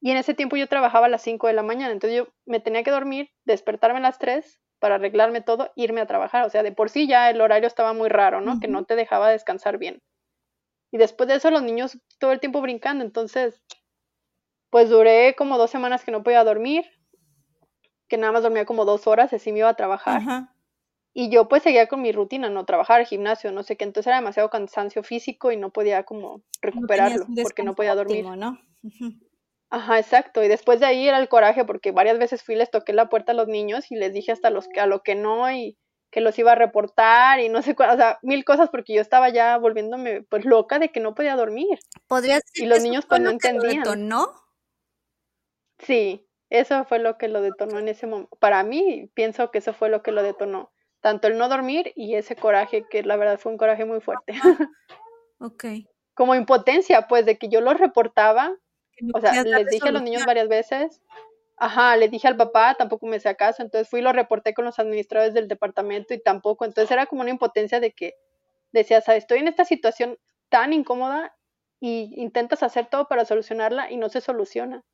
Speaker 2: Y en ese tiempo yo trabajaba a las 5 de la mañana, entonces yo me tenía que dormir, despertarme a las 3 para arreglarme todo, irme a trabajar. O sea, de por sí ya el horario estaba muy raro, ¿no? Que no te dejaba descansar bien. Y después de eso los niños todo el tiempo brincando, entonces, pues duré como dos semanas que no podía dormir, que nada más dormía como dos horas, así me iba a trabajar. Y yo pues seguía con mi rutina, no trabajar, gimnasio, no sé qué, entonces era demasiado cansancio físico y no podía como recuperarlo porque no podía dormir.
Speaker 1: ¿no?
Speaker 2: Ajá, exacto. Y después de ahí era el coraje porque varias veces fui, les toqué la puerta a los niños y les dije hasta los que a lo que no y que los iba a reportar y no sé cuál, o sea, mil cosas porque yo estaba ya volviéndome pues loca de que no podía dormir.
Speaker 1: ¿Podría
Speaker 2: y los niños pues no entendían.
Speaker 1: detonó?
Speaker 2: Sí, eso fue lo que lo detonó en ese momento. Para mí, pienso que eso fue lo que lo detonó tanto el no dormir y ese coraje, que la verdad fue un coraje muy fuerte.
Speaker 1: ok.
Speaker 2: Como impotencia, pues, de que yo lo reportaba, o sea, les dije a los niños varias veces, ajá, le dije al papá, tampoco me hacía caso, entonces fui y lo reporté con los administradores del departamento y tampoco, entonces era como una impotencia de que decías, estoy en esta situación tan incómoda y intentas hacer todo para solucionarla y no se soluciona.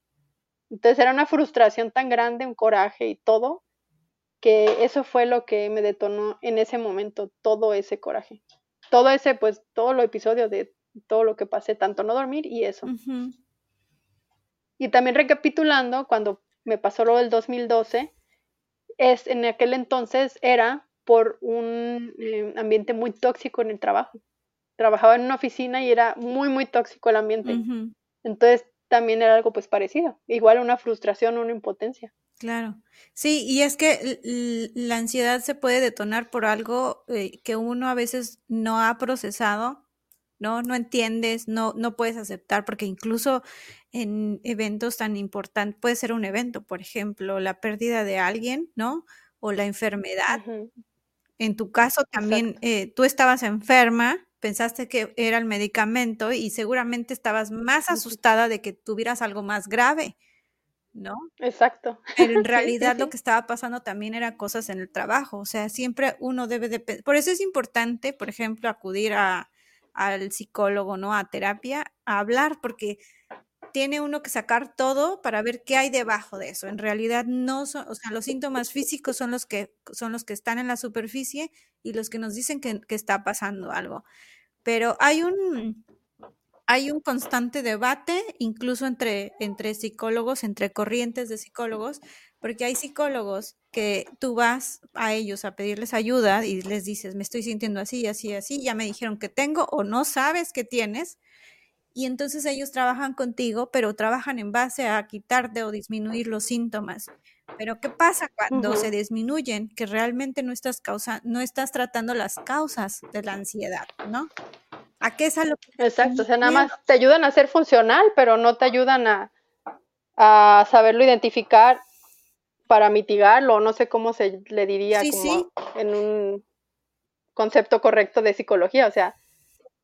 Speaker 2: Entonces era una frustración tan grande, un coraje y todo, que eso fue lo que me detonó en ese momento todo ese coraje. Todo ese, pues, todo lo episodio de todo lo que pasé, tanto no dormir y eso. Y también recapitulando, cuando me pasó lo del 2012, es en aquel entonces era por un eh, ambiente muy tóxico en el trabajo. Trabajaba en una oficina y era muy, muy tóxico el ambiente. Entonces también era algo pues parecido, igual una frustración, una impotencia.
Speaker 1: Claro, sí, y es que la ansiedad se puede detonar por algo eh, que uno a veces no ha procesado, ¿no? No entiendes, no, no puedes aceptar, porque incluso en eventos tan importantes, puede ser un evento, por ejemplo, la pérdida de alguien, ¿no? O la enfermedad. En tu caso también, eh, tú estabas enferma, pensaste que era el medicamento y seguramente estabas más asustada de que tuvieras algo más grave. ¿no?
Speaker 2: Exacto.
Speaker 1: Pero en realidad lo que estaba pasando también era cosas en el trabajo, o sea, siempre uno debe de... Por eso es importante, por ejemplo, acudir a, al psicólogo, ¿no? A terapia, a hablar, porque tiene uno que sacar todo para ver qué hay debajo de eso. En realidad no son, o sea, los síntomas físicos son los que son los que están en la superficie y los que nos dicen que, que está pasando algo. Pero hay un hay un constante debate, incluso entre, entre psicólogos, entre corrientes de psicólogos, porque hay psicólogos que tú vas a ellos a pedirles ayuda y les dices, me estoy sintiendo así, así, así, ya me dijeron que tengo o no sabes que tienes. Y entonces ellos trabajan contigo, pero trabajan en base a quitarte o disminuir los síntomas. Pero ¿qué pasa cuando se disminuyen? Que realmente no estás, causa, no estás tratando las causas de la ansiedad, ¿no? ¿A qué es a lo que
Speaker 2: Exacto, o sea, nada más te ayudan a ser funcional, pero no te ayudan a, a saberlo identificar para mitigarlo, no sé cómo se le diría como en un concepto correcto de psicología, o sea,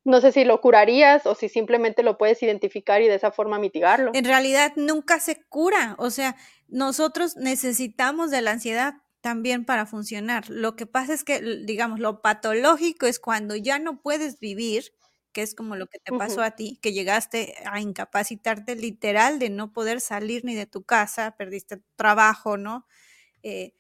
Speaker 2: no sé si lo curarías o si simplemente lo puedes identificar y de esa forma mitigarlo.
Speaker 1: En realidad nunca se cura, o sea, nosotros necesitamos de la ansiedad también para funcionar. Lo que pasa es que, digamos, lo patológico es cuando ya no puedes vivir que es como lo que te pasó a ti, que llegaste a incapacitarte literal de no poder salir ni de tu casa, perdiste trabajo, ¿no? Eh,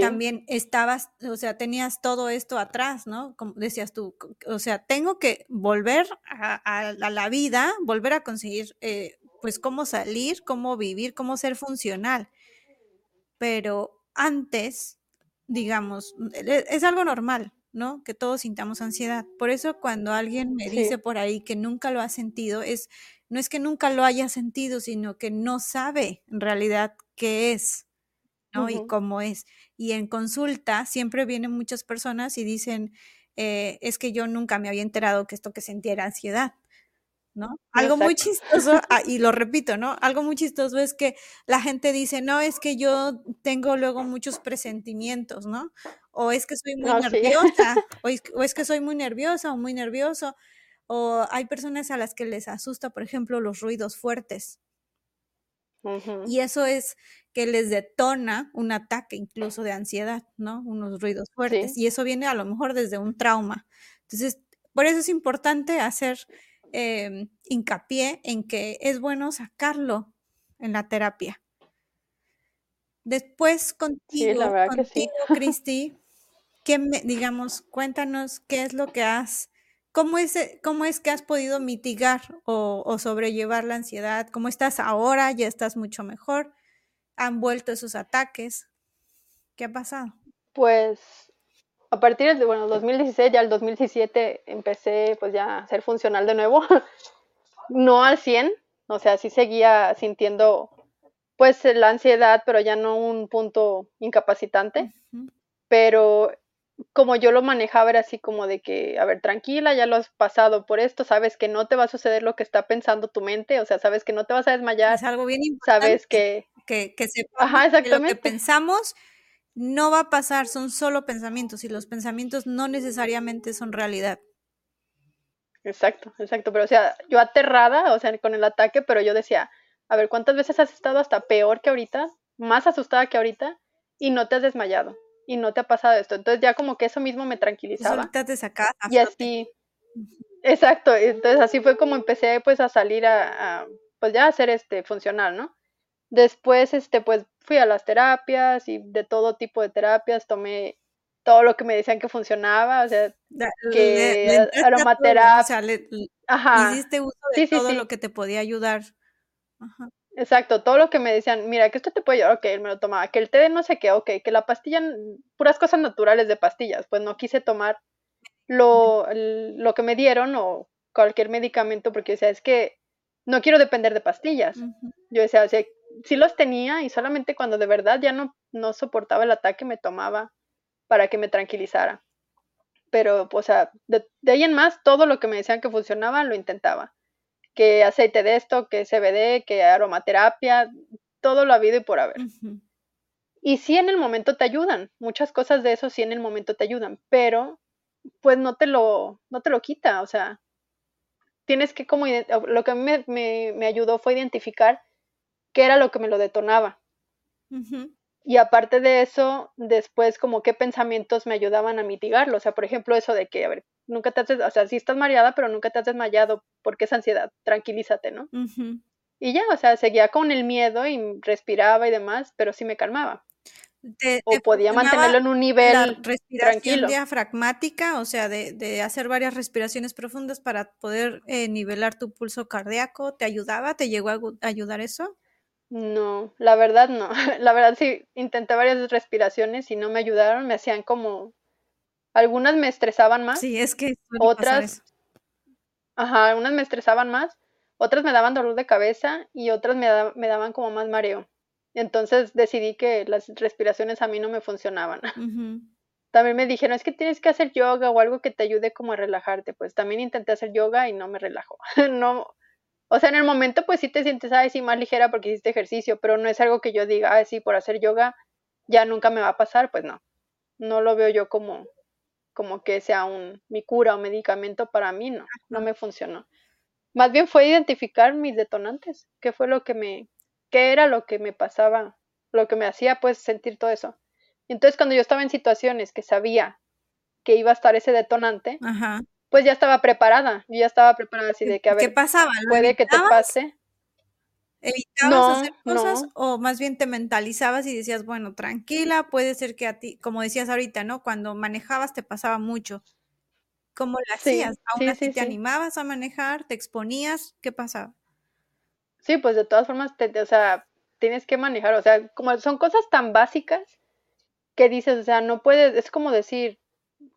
Speaker 1: también estabas, o sea, tenías todo esto atrás, ¿no? Como decías tú, o sea, tengo que volver a, la vida, volver a conseguir, eh, pues, cómo salir, cómo vivir, cómo ser funcional. Pero antes, digamos, e, es algo normal, ¿no? Que todos sintamos ansiedad. Por eso cuando alguien me dice por ahí que nunca lo ha sentido, es no es que nunca lo haya sentido, sino que no sabe en realidad qué es, ¿no? Y cómo es. Y en consulta siempre vienen muchas personas y dicen, eh, es que yo nunca me había enterado que esto que sentía era ansiedad. ¿no? Algo muy chistoso, ah, y lo repito, ¿no? Algo muy chistoso es que la gente dice, no, es que yo tengo luego muchos presentimientos, ¿no? O es que soy muy nerviosa, o, es, que soy muy nerviosa o muy nervioso, o hay personas a las que les asusta, por ejemplo, los ruidos fuertes. Y eso es que les detona un ataque incluso de ansiedad, ¿no? Unos ruidos fuertes. Y eso viene a lo mejor desde un trauma. Entonces, por eso es importante hacer Em, hincapié en que es bueno sacarlo en la terapia. Después contigo, contigo Cristi, que digamos, cuéntanos qué es lo que has, cómo es, cómo es que has podido mitigar o, o sobrellevar la ansiedad, cómo estás ahora, ya estás mucho mejor, han vuelto esos ataques, ¿qué ha pasado?
Speaker 2: Pues a partir de, bueno, 2016, ya el 2017 empecé pues ya a ser funcional de nuevo, no al 100, o sea, sí seguía sintiendo pues la ansiedad, pero ya no un punto incapacitante, pero como yo lo manejaba era así como de que, a ver, tranquila, ya lo has pasado por esto, sabes que no te va a suceder lo que está pensando tu mente, o sea, sabes que no te vas a desmayar.
Speaker 1: Es algo bien importante.
Speaker 2: Sabes que...
Speaker 1: Que, que, Ajá, exactamente. lo que pensamos no va a pasar, son solo pensamientos y los pensamientos no necesariamente son realidad.
Speaker 2: Exacto, exacto, pero o sea, yo aterrada, o sea, con el ataque, pero yo decía, a ver, ¿cuántas veces has estado hasta peor que ahorita, más asustada que ahorita, y no te has desmayado, y no te ha pasado esto? Entonces ya como que eso mismo me tranquilizaba.
Speaker 1: ahorita te sacas.
Speaker 2: Y así, exacto, entonces así fue como empecé pues a salir a, a pues ya a ser este funcional, ¿no? Después, este, pues fui a las terapias y de todo tipo de terapias, tomé todo lo que me decían que funcionaba, o sea, que aromaterapia.
Speaker 1: Hiciste uso de todo lo que te podía ayudar.
Speaker 2: Exacto, todo lo que me decían, mira, que esto te puede ayudar, ok, me lo tomaba, que el té de no sé qué, ok, que la pastilla, puras cosas naturales de pastillas, pues no quise tomar lo, lo que me dieron o cualquier medicamento porque decía, es que no quiero depender de pastillas. Yo decía, o sea, sí los tenía y solamente cuando de verdad ya no, no soportaba el ataque me tomaba para que me tranquilizara. Pero, o sea, de, de ahí en más, todo lo que me decían que funcionaba, lo intentaba que aceite de esto, que CBD, que aromaterapia, todo lo ha habido y por haber. Y sí en el momento te ayudan, muchas cosas de eso sí en el momento te ayudan, pero pues no te lo, no te lo quita, o sea, tienes que como, lo que a mí me, me, ayudó fue identificar qué era lo que me lo detonaba. Y aparte de eso, después como qué pensamientos me ayudaban a mitigarlo. O sea, por ejemplo, eso de que, a ver, nunca te has, o sea, sí estás mareada, pero nunca te has desmayado porque es ansiedad, tranquilízate, ¿no? Y ya, o sea, seguía con el miedo y respiraba y demás, pero sí me calmaba. o podía mantenerlo en un nivel la respiración tranquilo.
Speaker 1: diafragmática, o sea, de, de, hacer varias respiraciones profundas para poder eh, nivelar tu pulso cardíaco, ¿te ayudaba? ¿Te llegó a ayudar eso?
Speaker 2: No, la verdad no. La verdad sí, intenté varias respiraciones y no me ayudaron, me hacían como... Algunas me estresaban más.
Speaker 1: Sí, es que...
Speaker 2: Otras... Ajá, algunas me estresaban más, otras me daban dolor de cabeza y otras me, me daban como más mareo. Entonces decidí que las respiraciones a mí no me funcionaban. También me dijeron, es que tienes que hacer yoga o algo que te ayude como a relajarte. Pues también intenté hacer yoga y no me relajó. no, o sea, en el momento pues sí te sientes, ay, sí, más ligera porque hiciste ejercicio, pero no es algo que yo diga, ay, sí, por hacer yoga ya nunca me va a pasar, pues no. No lo veo yo como, como que sea un, mi cura o medicamento para mí, no, no me funcionó. Más bien fue identificar mis detonantes, qué fue lo que me, qué era lo que me pasaba, lo que me hacía pues sentir todo eso. Entonces cuando yo estaba en situaciones que sabía que iba a estar ese detonante, Ajá pues ya estaba preparada, yo ya estaba preparada así de que a ver,
Speaker 1: ¿qué pasaba?
Speaker 2: Puede que te pase.
Speaker 1: ¿Evitabas hacer cosas o más bien te mentalizabas y decías, bueno, tranquila, puede ser que a ti, como decías ahorita, ¿no? Cuando manejabas te pasaba mucho. ¿Cómo lo hacías? ¿Aún así te animabas a manejar? ¿Te exponías? ¿Qué pasaba?
Speaker 2: Sí, pues de todas formas, te, o sea, tienes que manejar, o sea, como son cosas tan básicas que dices, o sea, no puedes, es como decir,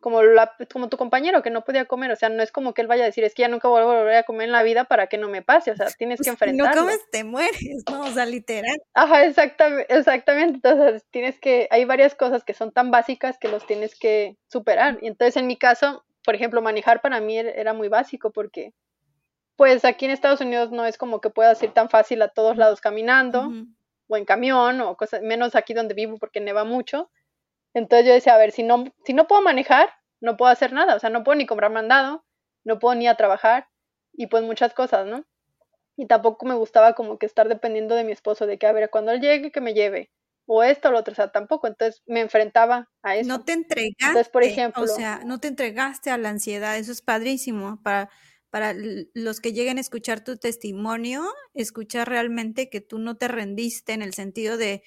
Speaker 2: como, la, como tu compañero que no podía comer, o sea, no es como que él vaya a decir, es que ya nunca voy a volver a comer en la vida para que no me pase, o sea, tienes que enfrentarlo.
Speaker 1: Si no comes, te mueres, ¿no? O sea, literal.
Speaker 2: Ajá, exactamente, exactamente, entonces tienes que, hay varias cosas que son tan básicas que los tienes que superar, y entonces en mi caso, por ejemplo, manejar para mí era muy básico porque, pues aquí en Estados Unidos no es como que puedas ir tan fácil a todos lados caminando, o en camión, o cosas, menos aquí donde vivo porque neva mucho, entonces yo decía, a ver, si no, si no puedo manejar, no puedo hacer nada, o sea, no puedo ni comprar mandado, no puedo ni a trabajar y pues muchas cosas, ¿no? Y tampoco me gustaba como que estar dependiendo de mi esposo, de que, a ver, cuando él llegue, que me lleve, o esto o lo otro, o sea, tampoco, entonces me enfrentaba a eso.
Speaker 1: No te entregaste, por ejemplo, o sea, no te entregaste a la ansiedad, eso es padrísimo para para los que lleguen a escuchar tu testimonio, escuchar realmente que tú no te rendiste en el sentido de,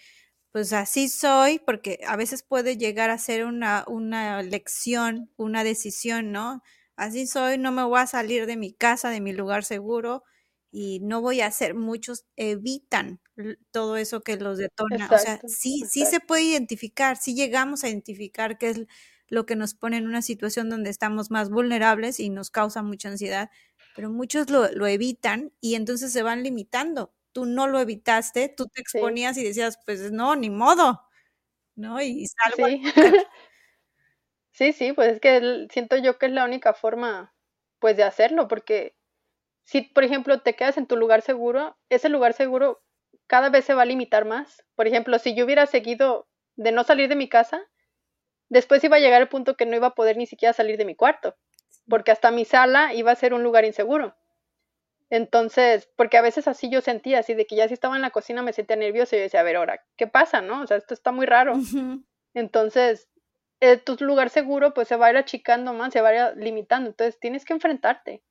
Speaker 1: pues así soy, porque a veces puede llegar a ser una, una lección, una decisión, ¿no? Así soy, no me voy a salir de mi casa, de mi lugar seguro y no voy a hacer, muchos evitan todo eso que los detona. o sea, sí, sí se puede identificar, sí llegamos a identificar qué es lo que nos pone en una situación donde estamos más vulnerables y nos causa mucha ansiedad, pero muchos lo, lo evitan y entonces se van limitando tú no lo evitaste, tú te exponías y decías, pues no, ni modo, ¿no? Y salgo.
Speaker 2: Sí. sí, sí, pues es que siento yo que es la única forma, pues, de hacerlo, porque si, por ejemplo, te quedas en tu lugar seguro, ese lugar seguro cada vez se va a limitar más. Por ejemplo, si yo hubiera seguido de no salir de mi casa, después iba a llegar el punto que no iba a poder ni siquiera salir de mi cuarto, porque hasta mi sala iba a ser un lugar inseguro. Entonces, porque a veces así yo sentía, así de que ya si estaba en la cocina me sentía nerviosa y yo decía, a ver, ahora, ¿qué pasa, no? O sea, esto está muy raro. Entonces, eh, tu lugar seguro pues se va a ir achicando más, se va a ir limitando. Entonces, tienes que enfrentarte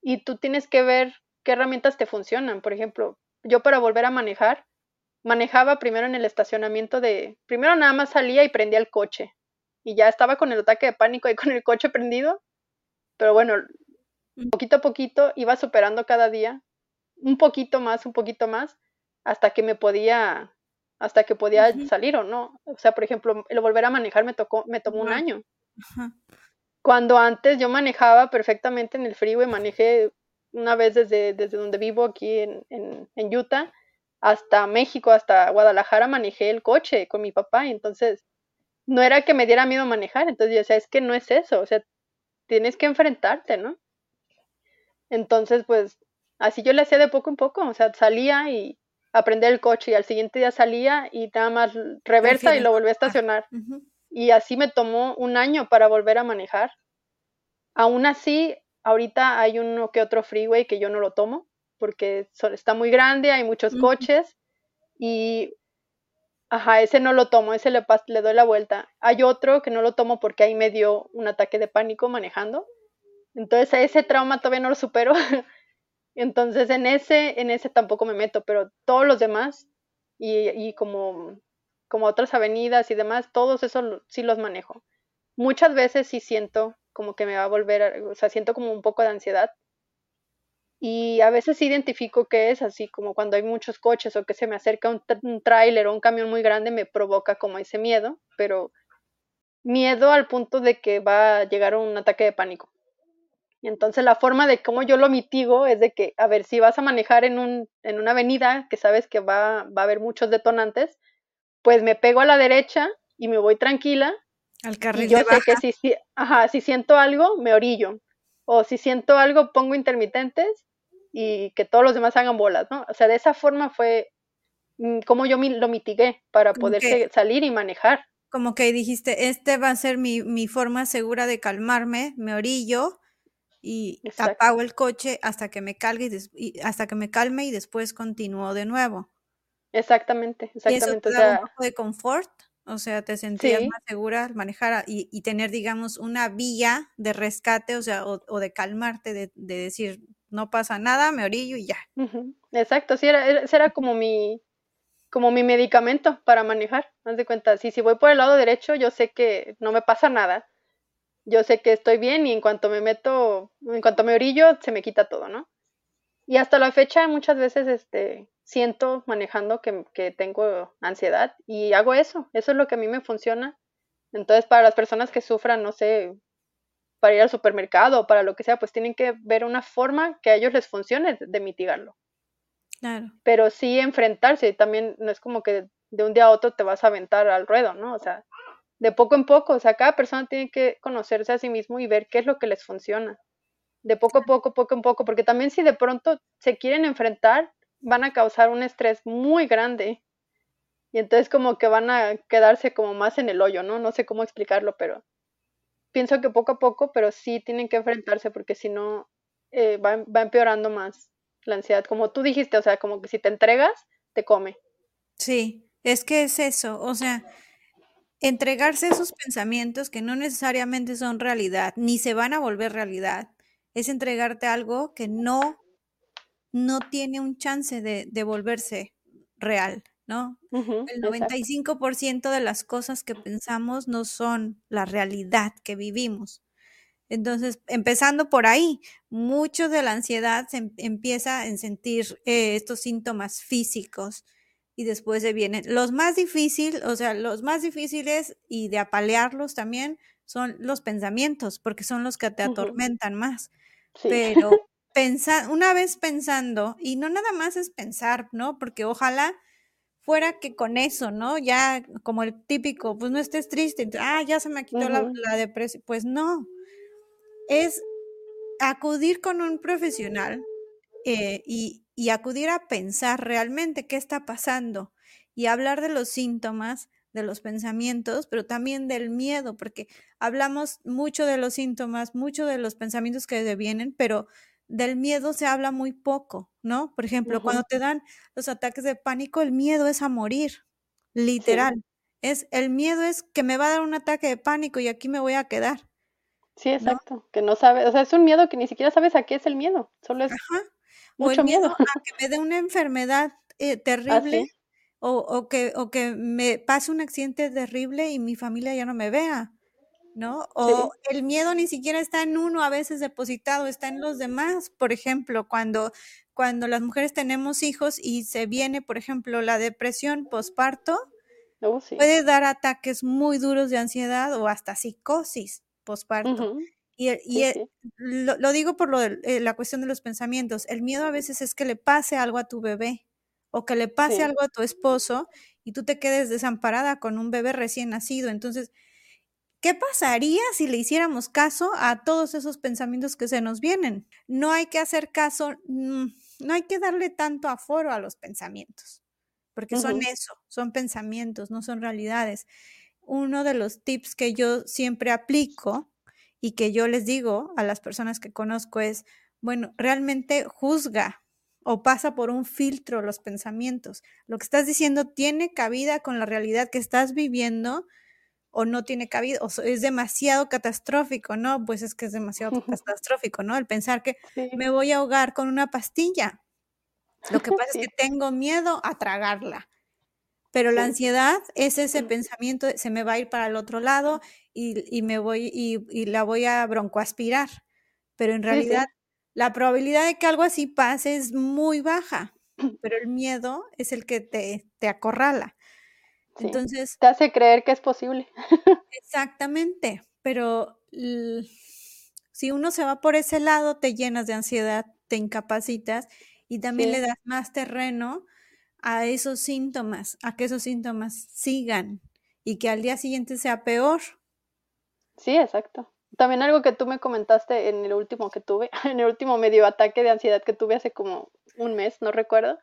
Speaker 2: y tú tienes que ver qué herramientas te funcionan. Por ejemplo, yo para volver a manejar, manejaba primero en el estacionamiento de, primero nada más salía y prendía el coche y ya estaba con el ataque de pánico y con el coche prendido. Pero bueno, poquito a poquito iba superando cada día, un poquito más, un poquito más, hasta que me podía, hasta que podía salir o no. O sea, por ejemplo, el volver a manejar me tocó, me tomó un año. Cuando antes yo manejaba perfectamente en el freeway, manejé una vez desde, desde donde vivo aquí en, en, en Utah hasta México, hasta Guadalajara, manejé el coche con mi papá. Y entonces, no era que me diera miedo manejar. Entonces yo decía, es que no es eso. O sea, tienes que enfrentarte, ¿no? Entonces, pues, así yo le hacía de poco en poco. O sea, salía y aprendía el coche y al siguiente día salía y nada más reversa y lo volví a estacionar. Y así me tomó un año para volver a manejar. Aún así, ahorita hay uno que otro freeway que yo no lo tomo porque está muy grande, hay muchos coches y, ajá, ese no lo tomo, ese le, le doy la vuelta. Hay otro que no lo tomo porque ahí me dio un ataque de pánico manejando. Entonces ese trauma todavía no lo supero. Entonces en ese, en ese tampoco me meto, pero todos los demás y, como, como otras avenidas y demás, todos esos sí los manejo. Muchas veces sí siento como que me va a volver, o sea, siento como un poco de ansiedad y a veces identifico que es así, como cuando hay muchos coches o que se me acerca un, un tráiler o un camión muy grande, me provoca como ese miedo, pero miedo al punto de que va a llegar un ataque de pánico. Y entonces la forma de cómo yo lo mitigo es de que, a ver, si vas a manejar en, un, en una avenida que sabes que va, va a haber muchos detonantes, pues me pego a la derecha y me voy tranquila.
Speaker 1: Al carril
Speaker 2: y yo sé que si, ajá, si siento algo, me orillo. O si siento algo, pongo intermitentes y que todos los demás hagan bolas, ¿no? O sea, de esa forma fue mm, como yo lo mitigué para poder salir y manejar.
Speaker 1: Como que dijiste, este va a ser mi, mi forma segura de calmarme, me orillo y apago el coche hasta que me calme y, hasta que me calme y después continúo de nuevo.
Speaker 2: Exactamente, exactamente.
Speaker 1: ¿Y eso te da un poco de confort? O sea, te sentías más segura al manejar y, y, tener, digamos, una vía de rescate, o sea, o, de calmarte, de, de, decir, no pasa nada, me orillo y ya.
Speaker 2: Exacto, sí, era, ese era como mi, como mi medicamento para manejar. Haz de cuenta, si, si voy por el lado derecho, yo sé que no me pasa nada. Yo sé que estoy bien y en cuanto me meto, en cuanto me orillo, se me quita todo, ¿no? Y hasta la fecha muchas veces este, siento manejando que, que tengo ansiedad y hago eso. Eso es lo que a mí me funciona. Entonces, para las personas que sufran, no sé, para ir al supermercado o para lo que sea, pues tienen que ver una forma que a ellos les funcione de mitigarlo.
Speaker 1: Claro.
Speaker 2: Pero sí enfrentarse, también no es como que de un día a otro te vas a aventar al ruedo, ¿no? O sea, de poco en poco, o sea, cada persona tiene que conocerse a sí mismo y ver qué es lo que les funciona. De poco a poco, poco en poco, porque también si de pronto se quieren enfrentar, van a causar un estrés muy grande. Y entonces como que van a quedarse como más en el hoyo, ¿no? No sé cómo explicarlo, pero pienso que poco a poco, pero sí tienen que enfrentarse porque si no eh, va, va, empeorando más la ansiedad. Como tú dijiste, o sea, como que si te entregas, te come.
Speaker 1: Sí, es que es eso, o sea, entregarse esos pensamientos que no necesariamente son realidad, ni se van a volver realidad, es entregarte algo que no, no tiene un chance de, de volverse real. ¿no? el 95% de las cosas que pensamos no son la realidad que vivimos. Entonces, empezando por ahí, mucho de la ansiedad se em, empieza en sentir eh, estos síntomas físicos y después se vienen los más difíciles, o sea, los más difíciles y de apalearlos también son los pensamientos, porque son los que te atormentan más. Pero pensar, una vez pensando, y no nada más es pensar, ¿no? Porque ojalá fuera que con eso, ¿no? Ya como el típico, pues no estés triste, ah, ya se me quitó la, depresión. Pues no, es acudir con un profesional eh, y, y, acudir a pensar realmente qué está pasando y hablar de los síntomas, de los pensamientos, pero también del miedo, porque hablamos mucho de los síntomas, mucho de los pensamientos que devienen, pero del miedo se habla muy poco, ¿no? Por ejemplo, cuando te dan los ataques de pánico, el miedo es a morir, literal. Es el miedo es que me va a dar un ataque de pánico y aquí me voy a quedar.
Speaker 2: Sí, exacto. Que no sabes, o sea, es un miedo que ni siquiera sabes a qué es el miedo. Solo es mucho miedo.
Speaker 1: A que me dé una enfermedad eh, ¿Ah, terrible o, o, que, o que me pase un accidente terrible y mi familia ya no me vea. ¿no? O el miedo ni siquiera está en uno a veces depositado, está en los demás. Por ejemplo, cuando, cuando las mujeres tenemos hijos y se viene, por ejemplo, la depresión posparto, oh, puede dar ataques muy duros de ansiedad o hasta psicosis posparto. Y, y Lo, digo por lo de, eh, la cuestión de los pensamientos. El miedo a veces es que le pase algo a tu bebé o que le pase algo a tu esposo y tú te quedes desamparada con un bebé recién nacido. Entonces, ¿Qué pasaría si le hiciéramos caso a todos esos pensamientos que se nos vienen? No hay que hacer caso, mm, no hay que darle tanto aforo a los pensamientos, porque son eso, son pensamientos, no son realidades. Uno de los tips que yo siempre aplico y que yo les digo a las personas que conozco es, bueno, realmente juzga o pasa por un filtro los pensamientos. Lo que estás diciendo tiene cabida con la realidad que estás viviendo o no tiene cabida, o es demasiado catastrófico, ¿no? Pues es que es demasiado catastrófico, ¿no? El pensar que me voy a ahogar con una pastilla. Lo que pasa es que tengo miedo a tragarla. Pero la ansiedad es ese pensamiento, se me va a ir para el otro lado y, me voy y, la voy a broncoaspirar. Pero en realidad la probabilidad de que algo así pase es muy baja, pero el miedo es el que te, te acorrala. Entonces.
Speaker 2: Te hace creer que es posible.
Speaker 1: exactamente, pero si uno se va por ese lado, te llenas de ansiedad, te incapacitas y también le das más terreno a esos síntomas, a que esos síntomas sigan y que al día siguiente sea peor.
Speaker 2: Sí, exacto. También algo que tú me comentaste en el último que tuve, en el último medio ataque de ansiedad que tuve hace como un mes, no recuerdo,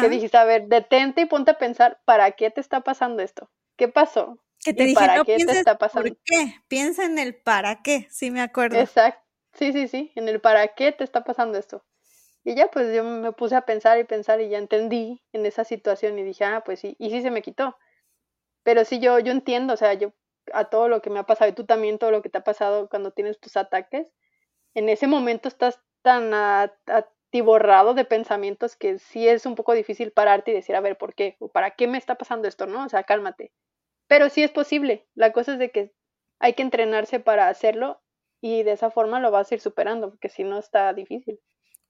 Speaker 2: que dijiste, a ver, detente y ponte a pensar, ¿para qué te está pasando esto? ¿Qué pasó?
Speaker 1: Que te dije, ¿para no qué te está pasando? ¿Por qué? Piensa en el para qué, sí me acuerdo.
Speaker 2: Exacto, sí, sí, sí, en el para qué te está pasando esto. Y ya pues yo me puse a pensar y pensar y ya entendí en esa situación y dije, ah, pues sí, y sí se me quitó. Pero sí, yo, yo entiendo, o sea, yo a todo lo que me ha pasado y tú también todo lo que te ha pasado cuando tienes tus ataques, en ese momento estás tan borrado de pensamientos que sí es un poco difícil pararte y decir, a ver, ¿por qué? ¿O para qué me está pasando esto? ¿No? O sea, cálmate. Pero sí es posible. La cosa es de que hay que entrenarse para hacerlo y de esa forma lo vas a ir superando, porque si no está difícil.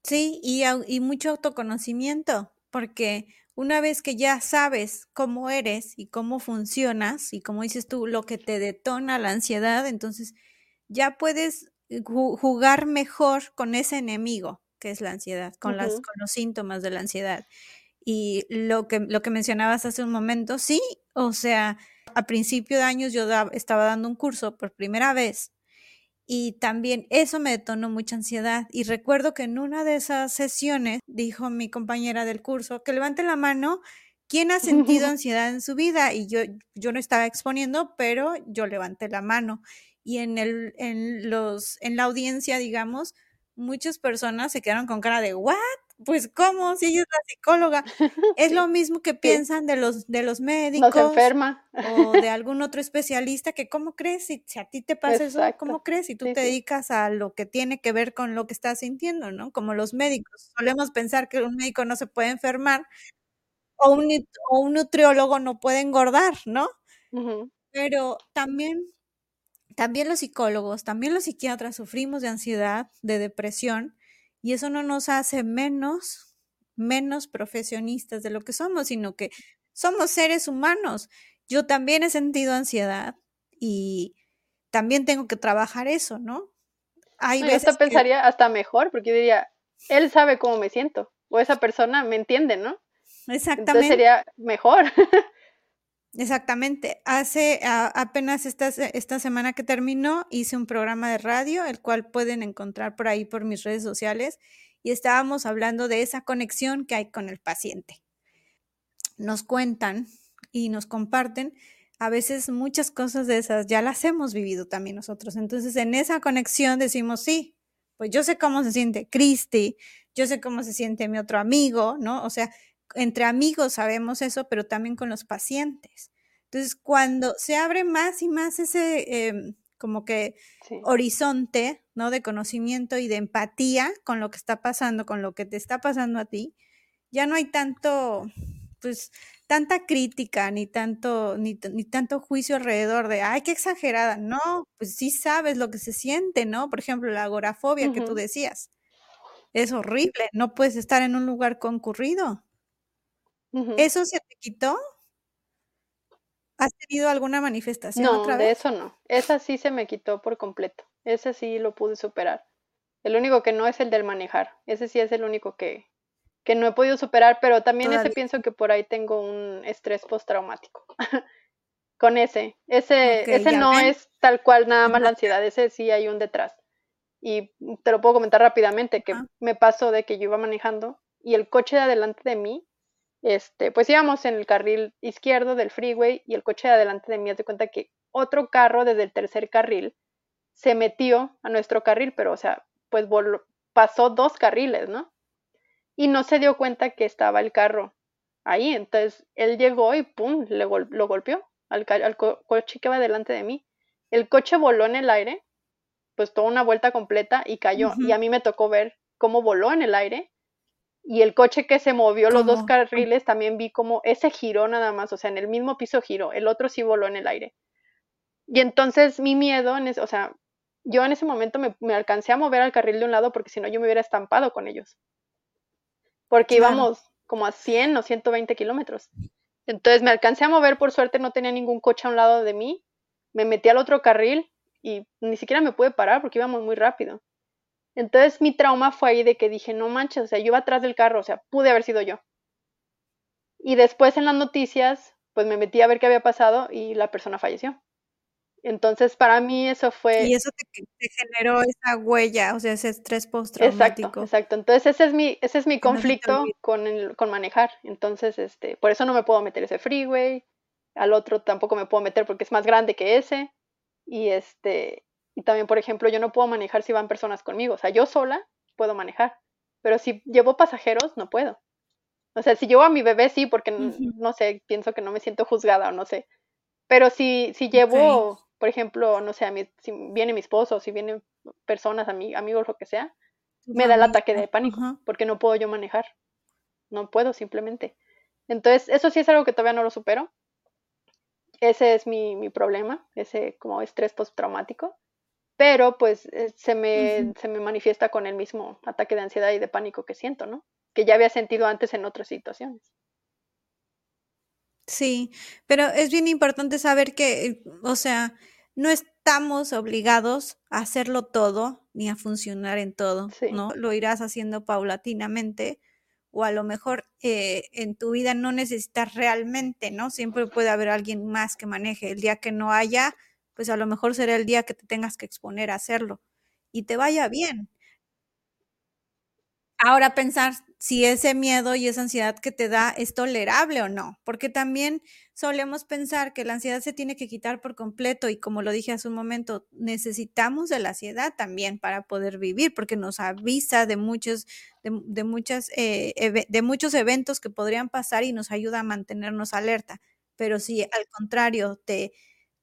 Speaker 1: Sí, y, y mucho autoconocimiento, porque una vez que ya sabes cómo eres y cómo funcionas y como dices tú, lo que te detona la ansiedad, entonces ya puedes jugar mejor con ese enemigo que es la ansiedad, con, las, con los síntomas de la ansiedad. Y lo que, lo que mencionabas hace un momento, sí, o sea, a principio de años yo estaba dando un curso por primera vez y también eso me detonó mucha ansiedad. Y recuerdo que en una de esas sesiones dijo mi compañera del curso que levante la mano quién ha sentido ansiedad en su vida. Y yo, yo no estaba exponiendo, pero yo levanté la mano. Y en, el, en, los, en la audiencia, digamos, muchas personas se quedaron con cara de, ¿what? Pues, ¿cómo? Si ella es la psicóloga. Es lo mismo que piensan de los, de los médicos.
Speaker 2: enferma.
Speaker 1: O de algún otro especialista que, ¿cómo crees? Si, si a ti te pasa eso, ¿cómo crees? Si tú te dedicas a lo que tiene que ver con lo que estás sintiendo, ¿no? Como los médicos. Solemos pensar que un médico no se puede enfermar o un, o un nutriólogo no puede engordar, ¿no? Pero también también los psicólogos, también los psiquiatras sufrimos de ansiedad, de depresión, y eso no nos hace menos, menos profesionistas de lo que somos, sino que somos seres humanos. Yo también he sentido ansiedad y también tengo que trabajar eso, ¿no?
Speaker 2: Hay yo hasta pensaría hasta mejor, porque yo diría, él sabe cómo me siento, o esa persona me entiende, ¿no?
Speaker 1: Exactamente.
Speaker 2: Entonces sería mejor.
Speaker 1: Exactamente. Hace apenas esta, esta semana que terminó, hice un programa de radio, el cual pueden encontrar por ahí por mis redes sociales, y estábamos hablando de esa conexión que hay con el paciente. Nos cuentan y nos comparten a veces muchas cosas de esas, ya las hemos vivido también nosotros. Entonces, en esa conexión decimos, sí, pues yo sé cómo se siente Cristi, yo sé cómo se siente mi otro amigo, ¿no? O sea, entre amigos sabemos eso, pero también con los pacientes. Entonces, cuando se abre más y más ese em, como que horizonte, ¿no? De conocimiento y de empatía con lo que está pasando, con lo que te está pasando a ti, ya no hay tanto, pues, tanta crítica, ni tanto, ni, ni, tanto juicio alrededor de, ay, qué exagerada. No, pues sí sabes lo que se siente, ¿no? Por ejemplo, la agorafobia que tú decías. Es horrible, no puedes estar en un lugar concurrido. ¿Eso se te quitó? ¿Has tenido alguna manifestación
Speaker 2: no,
Speaker 1: otra
Speaker 2: vez? de eso no. Esa sí se me quitó por completo. Ese sí lo pude superar. El único que no es el del manejar. Ese sí es el único que, que no he podido superar, pero también ese pienso que por ahí tengo un estrés postraumático. Con ese. Ese, ese no es tal cual nada más la ansiedad, ese sí hay un detrás. Y te lo puedo comentar rápidamente, que me pasó de que yo iba manejando y el coche de adelante de mí este, pues íbamos en el carril izquierdo del freeway y el coche de adelante de mí hace cuenta que otro carro desde el tercer carril se metió a nuestro carril, pero o sea, pues pasó dos carriles, ¿no? Y no se dio cuenta que estaba el carro ahí, entonces él llegó y pum, le lo golpeó al, coche que va delante de mí. El coche voló en el aire, pues toda una vuelta completa y cayó. Y a mí me tocó ver cómo voló en el aire y el coche que se movió los dos carriles también vi como ese giró nada más, o sea, en el mismo piso giró, el otro sí voló en el aire. Y entonces mi miedo, en o sea, yo en ese momento me, alcancé a mover al carril de un lado porque si no yo me hubiera estampado con ellos. Porque íbamos como a 100 o 120 kilómetros. Entonces me alcancé a mover, por suerte no tenía ningún coche a un lado de mí, me metí al otro carril y ni siquiera me pude parar porque íbamos muy rápido. Entonces mi trauma fue ahí de que dije, no manches, o sea, yo iba atrás del carro, o sea, pude haber sido yo. Y después en las noticias, pues me metí a ver qué había pasado y la persona falleció. Entonces, para mí eso fue...
Speaker 1: Y eso te, generó esa huella, o sea, ese estrés postraumático.
Speaker 2: Exacto, exacto. Entonces, ese es mi, ese es mi conflicto con, el, con manejar. Entonces, este, por eso no me puedo meter ese freeway. Al otro tampoco me puedo meter porque es más grande que ese. Y este, y también, por ejemplo, yo no puedo manejar si van personas conmigo. O sea, yo sola puedo manejar, pero si llevo pasajeros, no puedo. O sea, si llevo a mi bebé, sí, porque no sé, pienso que no me siento juzgada o no sé. Pero si, si llevo, por ejemplo, no sé, a mi, si viene mi esposo, si vienen personas, amigos, lo que sea, me da el ataque de pánico, porque no puedo yo manejar. No puedo simplemente. Entonces, eso sí es algo que todavía no lo supero. Ese es mi, mi problema, ese como estrés postraumático pero pues eh, se me, se me manifiesta con el mismo ataque de ansiedad y de pánico que siento, ¿no? Que ya había sentido antes en otras situaciones.
Speaker 1: Sí, pero es bien importante saber que, o sea, no estamos obligados a hacerlo todo ni a funcionar en todo, ¿no? Lo irás haciendo paulatinamente o a lo mejor eh, en tu vida no necesitas realmente, ¿no? Siempre puede haber alguien más que maneje. El día que no haya, pues a lo mejor será el día que te tengas que exponer a hacerlo y te vaya bien. Ahora pensar si ese miedo y esa ansiedad que te da es tolerable o no, porque también solemos pensar que la ansiedad se tiene que quitar por completo y como lo dije hace un momento, necesitamos de la ansiedad también para poder vivir, porque nos avisa de muchos, de, muchas, eh, de muchos eventos que podrían pasar y nos ayuda a mantenernos alerta. Pero si al contrario te,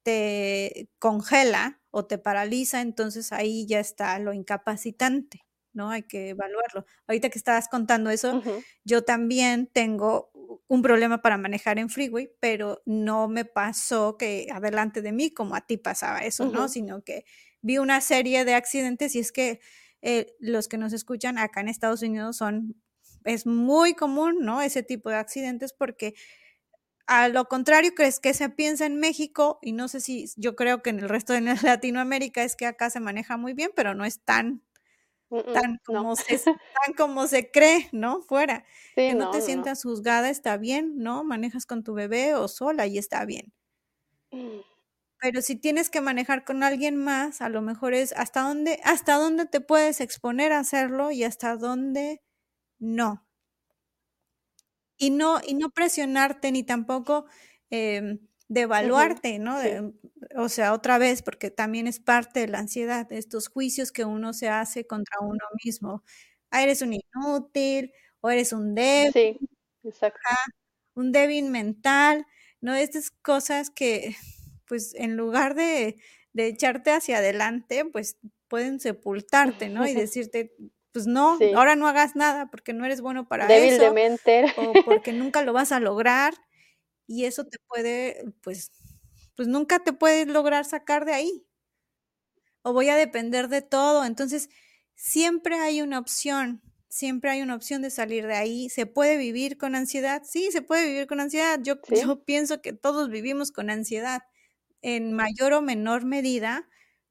Speaker 1: te congela o te paraliza, entonces ahí ya está lo incapacitante, ¿no? Hay que evaluarlo. Ahorita que estabas contando eso, yo también tengo un problema para manejar en freeway, pero no me pasó que adelante de mí como a ti pasaba eso, ¿no? Sino que vi una serie de accidentes y es que eh, los que nos escuchan acá en Estados Unidos son, es muy común, ¿no? Ese tipo de accidentes porque a lo contrario que es que se piensa en México, y no sé si yo creo que en el resto de Latinoamérica es que acá se maneja muy bien, pero no es tan, tan, como, se, tan como se cree, ¿no? Fuera. que no, te sientas juzgada, está bien, ¿no? Manejas con tu bebé o sola y está bien. Mm. Pero si tienes que manejar con alguien más, a lo mejor es hasta dónde, hasta dónde te puedes exponer a hacerlo y hasta dónde no. Y no, y no presionarte ni tampoco eh, devaluarte, ¿no? o sea, otra vez, porque también es parte de la ansiedad, de estos juicios que uno se hace contra uno mismo. Ah, eres un inútil, o eres un débil.
Speaker 2: Sí, exacto.
Speaker 1: un débil mental, ¿no? Estas cosas que, pues, en lugar de, de echarte hacia adelante, pues pueden sepultarte, ¿no? Y decirte, pues no, ahora no hagas nada porque no eres bueno para
Speaker 2: Débil
Speaker 1: eso.
Speaker 2: De mente.
Speaker 1: O porque nunca lo vas a lograr. y eso te puede, pues, pues nunca te puedes lograr sacar de ahí. O voy a depender de todo. Entonces, siempre hay una opción, siempre hay una opción de salir de ahí. ¿Se puede vivir con ansiedad? Sí, se puede vivir con ansiedad. Yo, yo pienso que todos vivimos con ansiedad en mayor o menor medida,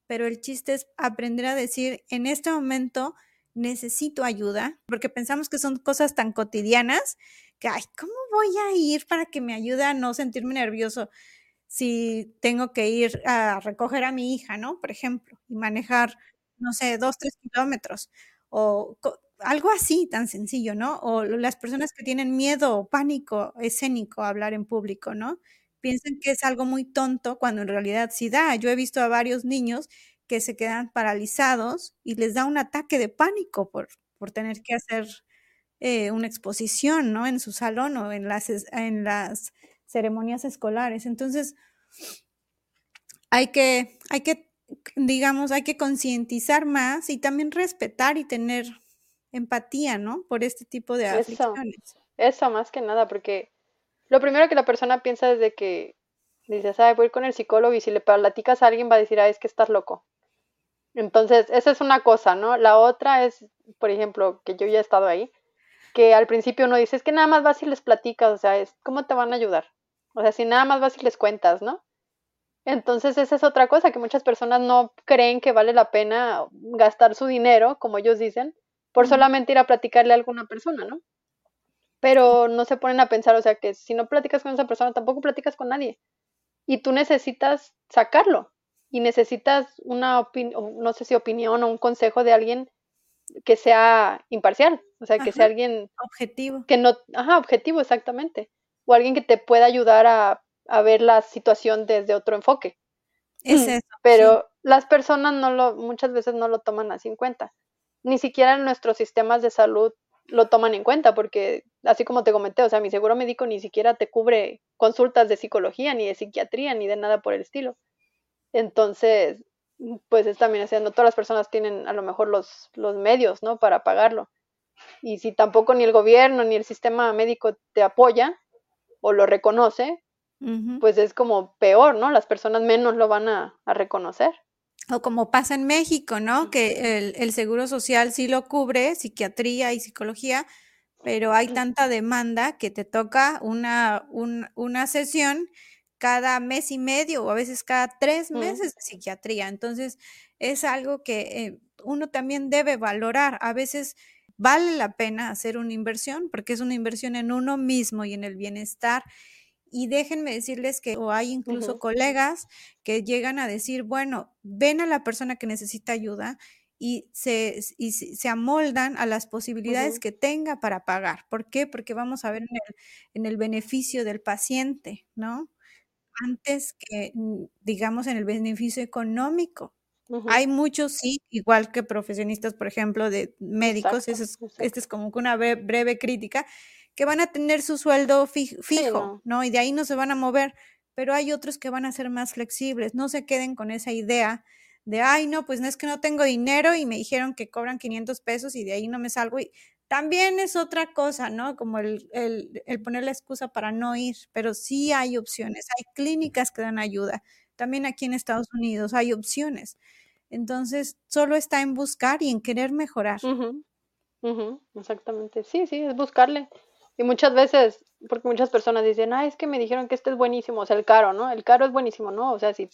Speaker 1: pero el chiste es aprender a decir, en este momento necesito ayuda, porque pensamos que son cosas tan cotidianas que, ay, ¿cómo voy a ir para que me ayude a no sentirme nervioso si tengo que ir a recoger a mi hija, ¿no? Por ejemplo, y manejar, no sé, dos, tres kilómetros, o algo así tan sencillo, ¿no? O las personas que tienen miedo o pánico escénico a hablar en público, ¿no? Piensan que es algo muy tonto cuando en realidad sí da. Yo he visto a varios niños que se quedan paralizados y les da un ataque de pánico por, por tener que hacer eh, una exposición, ¿no? En su salón o en las, en las ceremonias escolares. Entonces, hay que, hay que, digamos, hay que concientizar más y también respetar y tener empatía, ¿no? Por este tipo de aflicciones.
Speaker 2: Eso, más que nada, porque lo primero que la persona piensa es de que dices, ay, voy con el psicólogo y si le platicas a alguien va a decir, ay, es que estás loco. Entonces, esa es una cosa, ¿no? La otra es, por ejemplo, que yo ya he estado ahí, que al principio uno dice, es que nada más vas y les platicas, o sea, es, ¿cómo te van a ayudar? O sea, si nada más vas y les cuentas, ¿no? Entonces esa es otra cosa, que muchas personas no creen que vale la pena gastar su dinero, como ellos dicen, por solamente ir a platicarle a alguna persona, ¿no? Pero no se ponen a pensar, o sea, que si no platicas con esa persona, tampoco platicas con nadie. Y tú necesitas sacarlo y necesitas una opinión, no sé si opinión o un consejo de alguien que sea imparcial, o sea, que sea alguien
Speaker 1: objetivo.
Speaker 2: Que no, ajá, objetivo exactamente, o alguien que te pueda ayudar a, ver la situación desde otro enfoque.
Speaker 1: Es eso.
Speaker 2: Pero las personas no lo, muchas veces no lo toman así en cuenta. Ni siquiera en nuestros sistemas de salud lo toman en cuenta, porque así como te comenté, o sea, mi seguro médico ni siquiera te cubre consultas de psicología, ni de psiquiatría, ni de nada por el estilo. Entonces, pues es también, o no todas las personas tienen a lo mejor los, los medios, ¿no? Para pagarlo. Y si tampoco ni el gobierno ni el sistema médico te apoya o lo reconoce, pues es como peor, ¿no? Las personas menos lo van a, reconocer.
Speaker 1: O como pasa en México, ¿no? Que el, el, seguro social sí lo cubre, psiquiatría y psicología, pero hay tanta demanda que te toca una, una sesión cada mes y medio o a veces cada tres meses de psiquiatría. Entonces, es algo que eh, uno también debe valorar. A veces vale la pena hacer una inversión porque es una inversión en uno mismo y en el bienestar. Y déjenme decirles que o hay incluso colegas que llegan a decir, bueno, ven a la persona que necesita ayuda y se, y se amoldan a las posibilidades que tenga para pagar. ¿Por qué? Porque vamos a ver en el, en el beneficio del paciente, ¿no? Antes que, mm, digamos, en el beneficio económico. Hay muchos, sí, igual que profesionistas, por ejemplo, de médicos, es, esta es como una breve, crítica, que van a tener su sueldo fijo, no. Y de ahí no se van a mover, pero hay otros que van a ser más flexibles, no se queden con esa idea de, ay, no, pues no es que no tengo dinero y me dijeron que cobran 500 pesos y de ahí no me salgo. Y también es otra cosa, ¿no? Como el, poner la excusa para no ir, pero sí hay opciones, hay clínicas que dan ayuda. También aquí en Estados Unidos hay opciones. Entonces, solo está en buscar y en querer mejorar.
Speaker 2: exactamente. Sí, sí, es buscarle. Y muchas veces, porque muchas personas dicen, ah, es que me dijeron que este es buenísimo, o sea, el caro, ¿no? El caro es buenísimo, ¿no? O sea, si,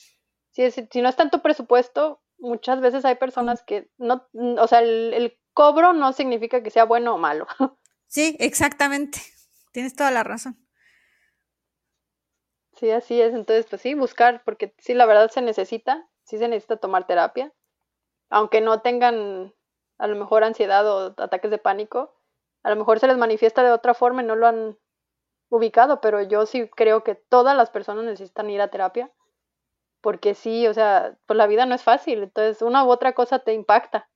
Speaker 2: si, si no es tanto presupuesto, muchas veces hay personas que no, o sea, el, el cobro no significa que sea bueno o malo.
Speaker 1: Sí, exactamente. Tienes toda la razón.
Speaker 2: Sí, así es. Entonces, pues sí, buscar, porque sí, la verdad se necesita, sí se necesita tomar terapia. Aunque no tengan a lo mejor ansiedad o ataques de pánico, a lo mejor se les manifiesta de otra forma y no lo han ubicado, pero yo sí creo que todas las personas necesitan ir a terapia, porque sí, o sea, pues la vida no es fácil, entonces una u otra cosa te impacta.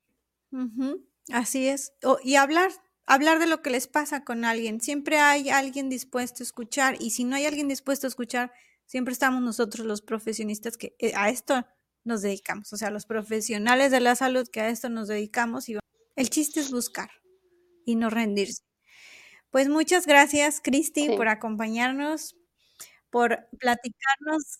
Speaker 1: Así es. y hablar, hablar de lo que les pasa con alguien. Siempre hay alguien dispuesto a escuchar y si no hay alguien dispuesto a escuchar, siempre estamos nosotros los profesionistas que eh, a esto nos dedicamos, o sea, los profesionales de la salud que a esto nos dedicamos y el chiste es buscar y no rendirse. Pues muchas gracias, Cristi, por acompañarnos, por platicarnos,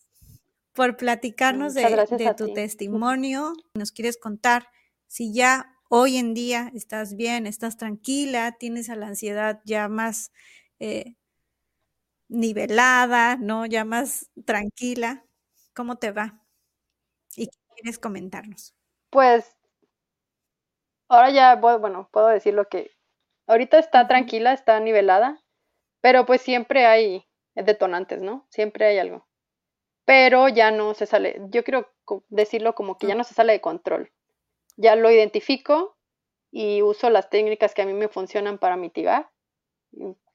Speaker 1: por platicarnos de, tu testimonio. Nos quieres contar si ya hoy en día estás bien, estás tranquila, tienes a la ansiedad ya más eh, nivelada, ¿no? Ya más tranquila. ¿Cómo te va? ¿Y qué quieres comentarnos?
Speaker 2: Pues ahora ya, bueno, puedo decir lo que ahorita está tranquila, está nivelada, pero pues siempre hay detonantes, ¿no? Siempre hay algo. Pero ya no se sale, yo quiero decirlo como que ya no se sale de control. Ya lo identifico y uso las técnicas que a mí me funcionan para mitigar.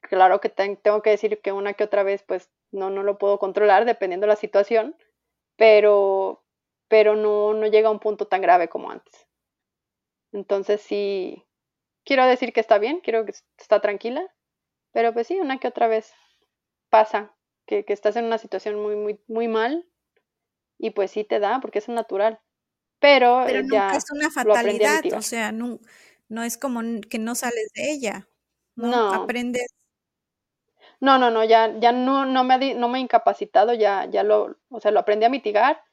Speaker 2: Claro que tengo que decir que una que otra vez pues no, no lo puedo controlar dependiendo de la situación, pero, pero no, no llega a un punto tan grave como antes. Entonces sí, quiero decir que está bien, quiero que está tranquila, pero pues sí, una que otra vez pasa que, estás en una situación muy, muy, muy mal y pues sí te da porque es natural. Pero,
Speaker 1: pero nunca es una fatalidad, o sea, no, no es como que no sales de ella, ¿no? Aprendes.
Speaker 2: No, no, no, ya, ya no, no, me, no me he incapacitado, ya, ya lo, o sea, lo aprendí a mitigar.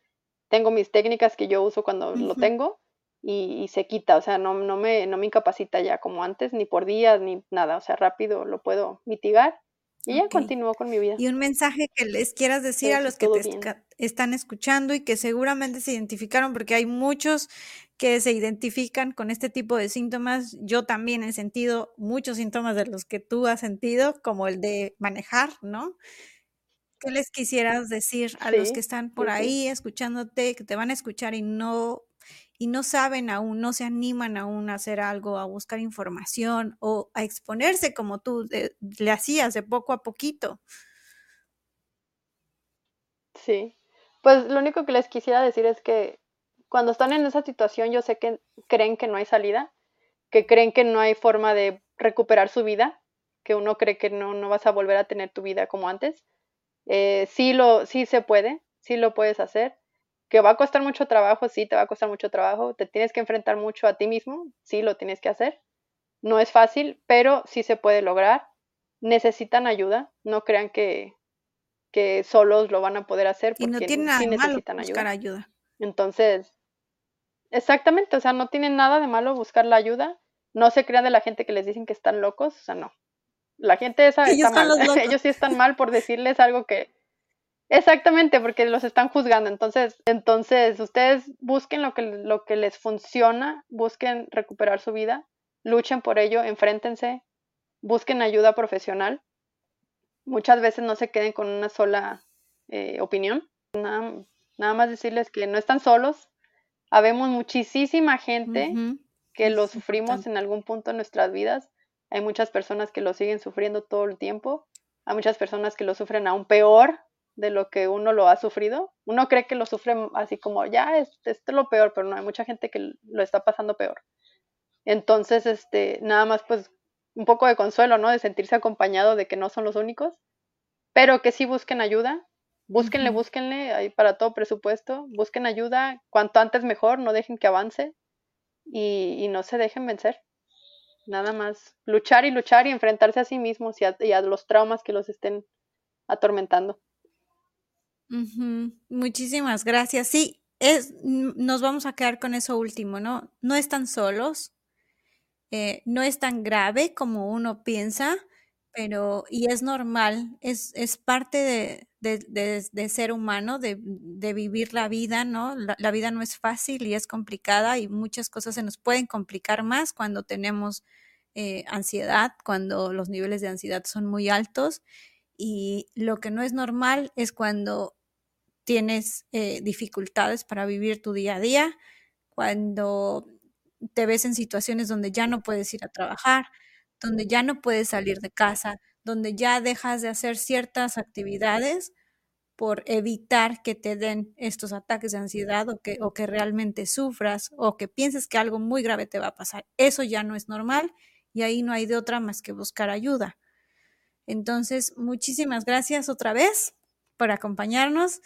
Speaker 2: Tengo mis técnicas que yo uso cuando lo tengo y, se quita, o sea, no, no, me, no me incapacita ya como antes, ni por días, ni nada, o sea, rápido lo puedo mitigar y ya continúo con mi vida.
Speaker 1: Y un mensaje que les quieras decir a los que te están escuchando y que seguramente se identificaron, porque hay muchos que se identifican con este tipo de síntomas. Yo también he sentido muchos síntomas de los que tú has sentido, como el de manejar, ¿no? ¿Qué les quisieras decir a los que están por ahí escuchándote, que te van a escuchar y no y no saben aún, no se animan aún a hacer algo, a buscar información o a exponerse como tú le hacías de poco a poquito.
Speaker 2: Sí, pues lo único que les quisiera decir es que cuando están en esa situación yo sé que creen que no hay salida, que creen que no hay forma de recuperar su vida, que uno cree que no, no vas a volver a tener tu vida como antes. Eh, sí, lo, sí se puede, sí lo puedes hacer que va a costar mucho trabajo, sí, te va a costar mucho trabajo, te tienes que enfrentar mucho a ti mismo, sí, lo tienes que hacer. No es fácil, pero sí se puede lograr. Necesitan ayuda, no crean que, que solos lo van a poder hacer
Speaker 1: porque y no tienen nada sí necesitan malo buscar ayuda.
Speaker 2: Entonces, exactamente, o sea, no tienen nada de malo buscar la ayuda. No se crean de la gente que les dicen que están locos, o sea, no. La gente esa está mal. Ellos sí están mal por decirles algo que, Exactamente, porque los están juzgando. Entonces, entonces ustedes busquen lo que, lo que les funciona, busquen recuperar su vida, luchen por ello, enfréntense, busquen ayuda profesional. Muchas veces no se queden con una sola eh, opinión. Nada, nada, más decirles que no están solos. Habemos muchísima gente que lo sufrimos en algún punto de nuestras vidas. Hay muchas personas que lo siguen sufriendo todo el tiempo. Hay muchas personas que lo sufren aún peor de lo que uno lo ha sufrido. Uno cree que lo sufre así como, ya, es, esto es lo peor, pero no, hay mucha gente que lo está pasando peor. Entonces, este, nada más pues un poco de consuelo, ¿no? De sentirse acompañado de que no son los únicos, pero que sí busquen ayuda, búsquenle, búsquenle, ahí para todo presupuesto, busquen ayuda, cuanto antes mejor, no dejen que avance y, no se dejen vencer. Nada más, luchar y luchar y enfrentarse a sí mismos y a los traumas que los estén atormentando.
Speaker 1: Muchísimas gracias. Sí, es, nos vamos a quedar con eso último, ¿no? No están solos, eh, no es tan grave como uno piensa, pero, y es normal, es, es parte de, ser humano, de, vivir la vida, ¿no? La, vida no es fácil y es complicada y muchas cosas se nos pueden complicar más cuando tenemos eh, ansiedad, cuando los niveles de ansiedad son muy altos. Y lo que no es normal es cuando tienes eh, dificultades para vivir tu día a día, cuando te ves en situaciones donde ya no puedes ir a trabajar, donde ya no puedes salir de casa, donde ya dejas de hacer ciertas actividades por evitar que te den estos ataques de ansiedad o que, o que realmente sufras o que pienses que algo muy grave te va a pasar. Eso ya no es normal y ahí no hay de otra más que buscar ayuda. Entonces, muchísimas gracias otra vez por acompañarnos.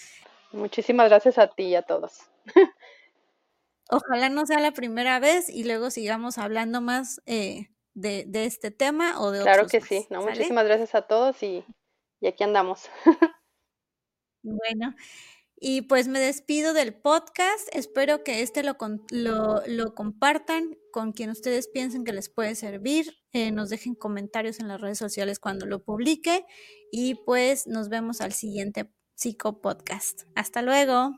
Speaker 2: Muchísimas gracias a ti y a todos.
Speaker 1: Ojalá no sea la primera vez y luego sigamos hablando más eh, de, este tema o de
Speaker 2: claro Claro que sí. No, muchísimas gracias a todos y, y aquí andamos.
Speaker 1: Bueno, y pues me despido del podcast. Espero que este lo, lo, compartan con quien ustedes piensen que les puede servir. Eh, nos dejen comentarios en las redes sociales cuando lo publique. Y pues nos vemos al siguiente Psico Podcast. Hasta luego.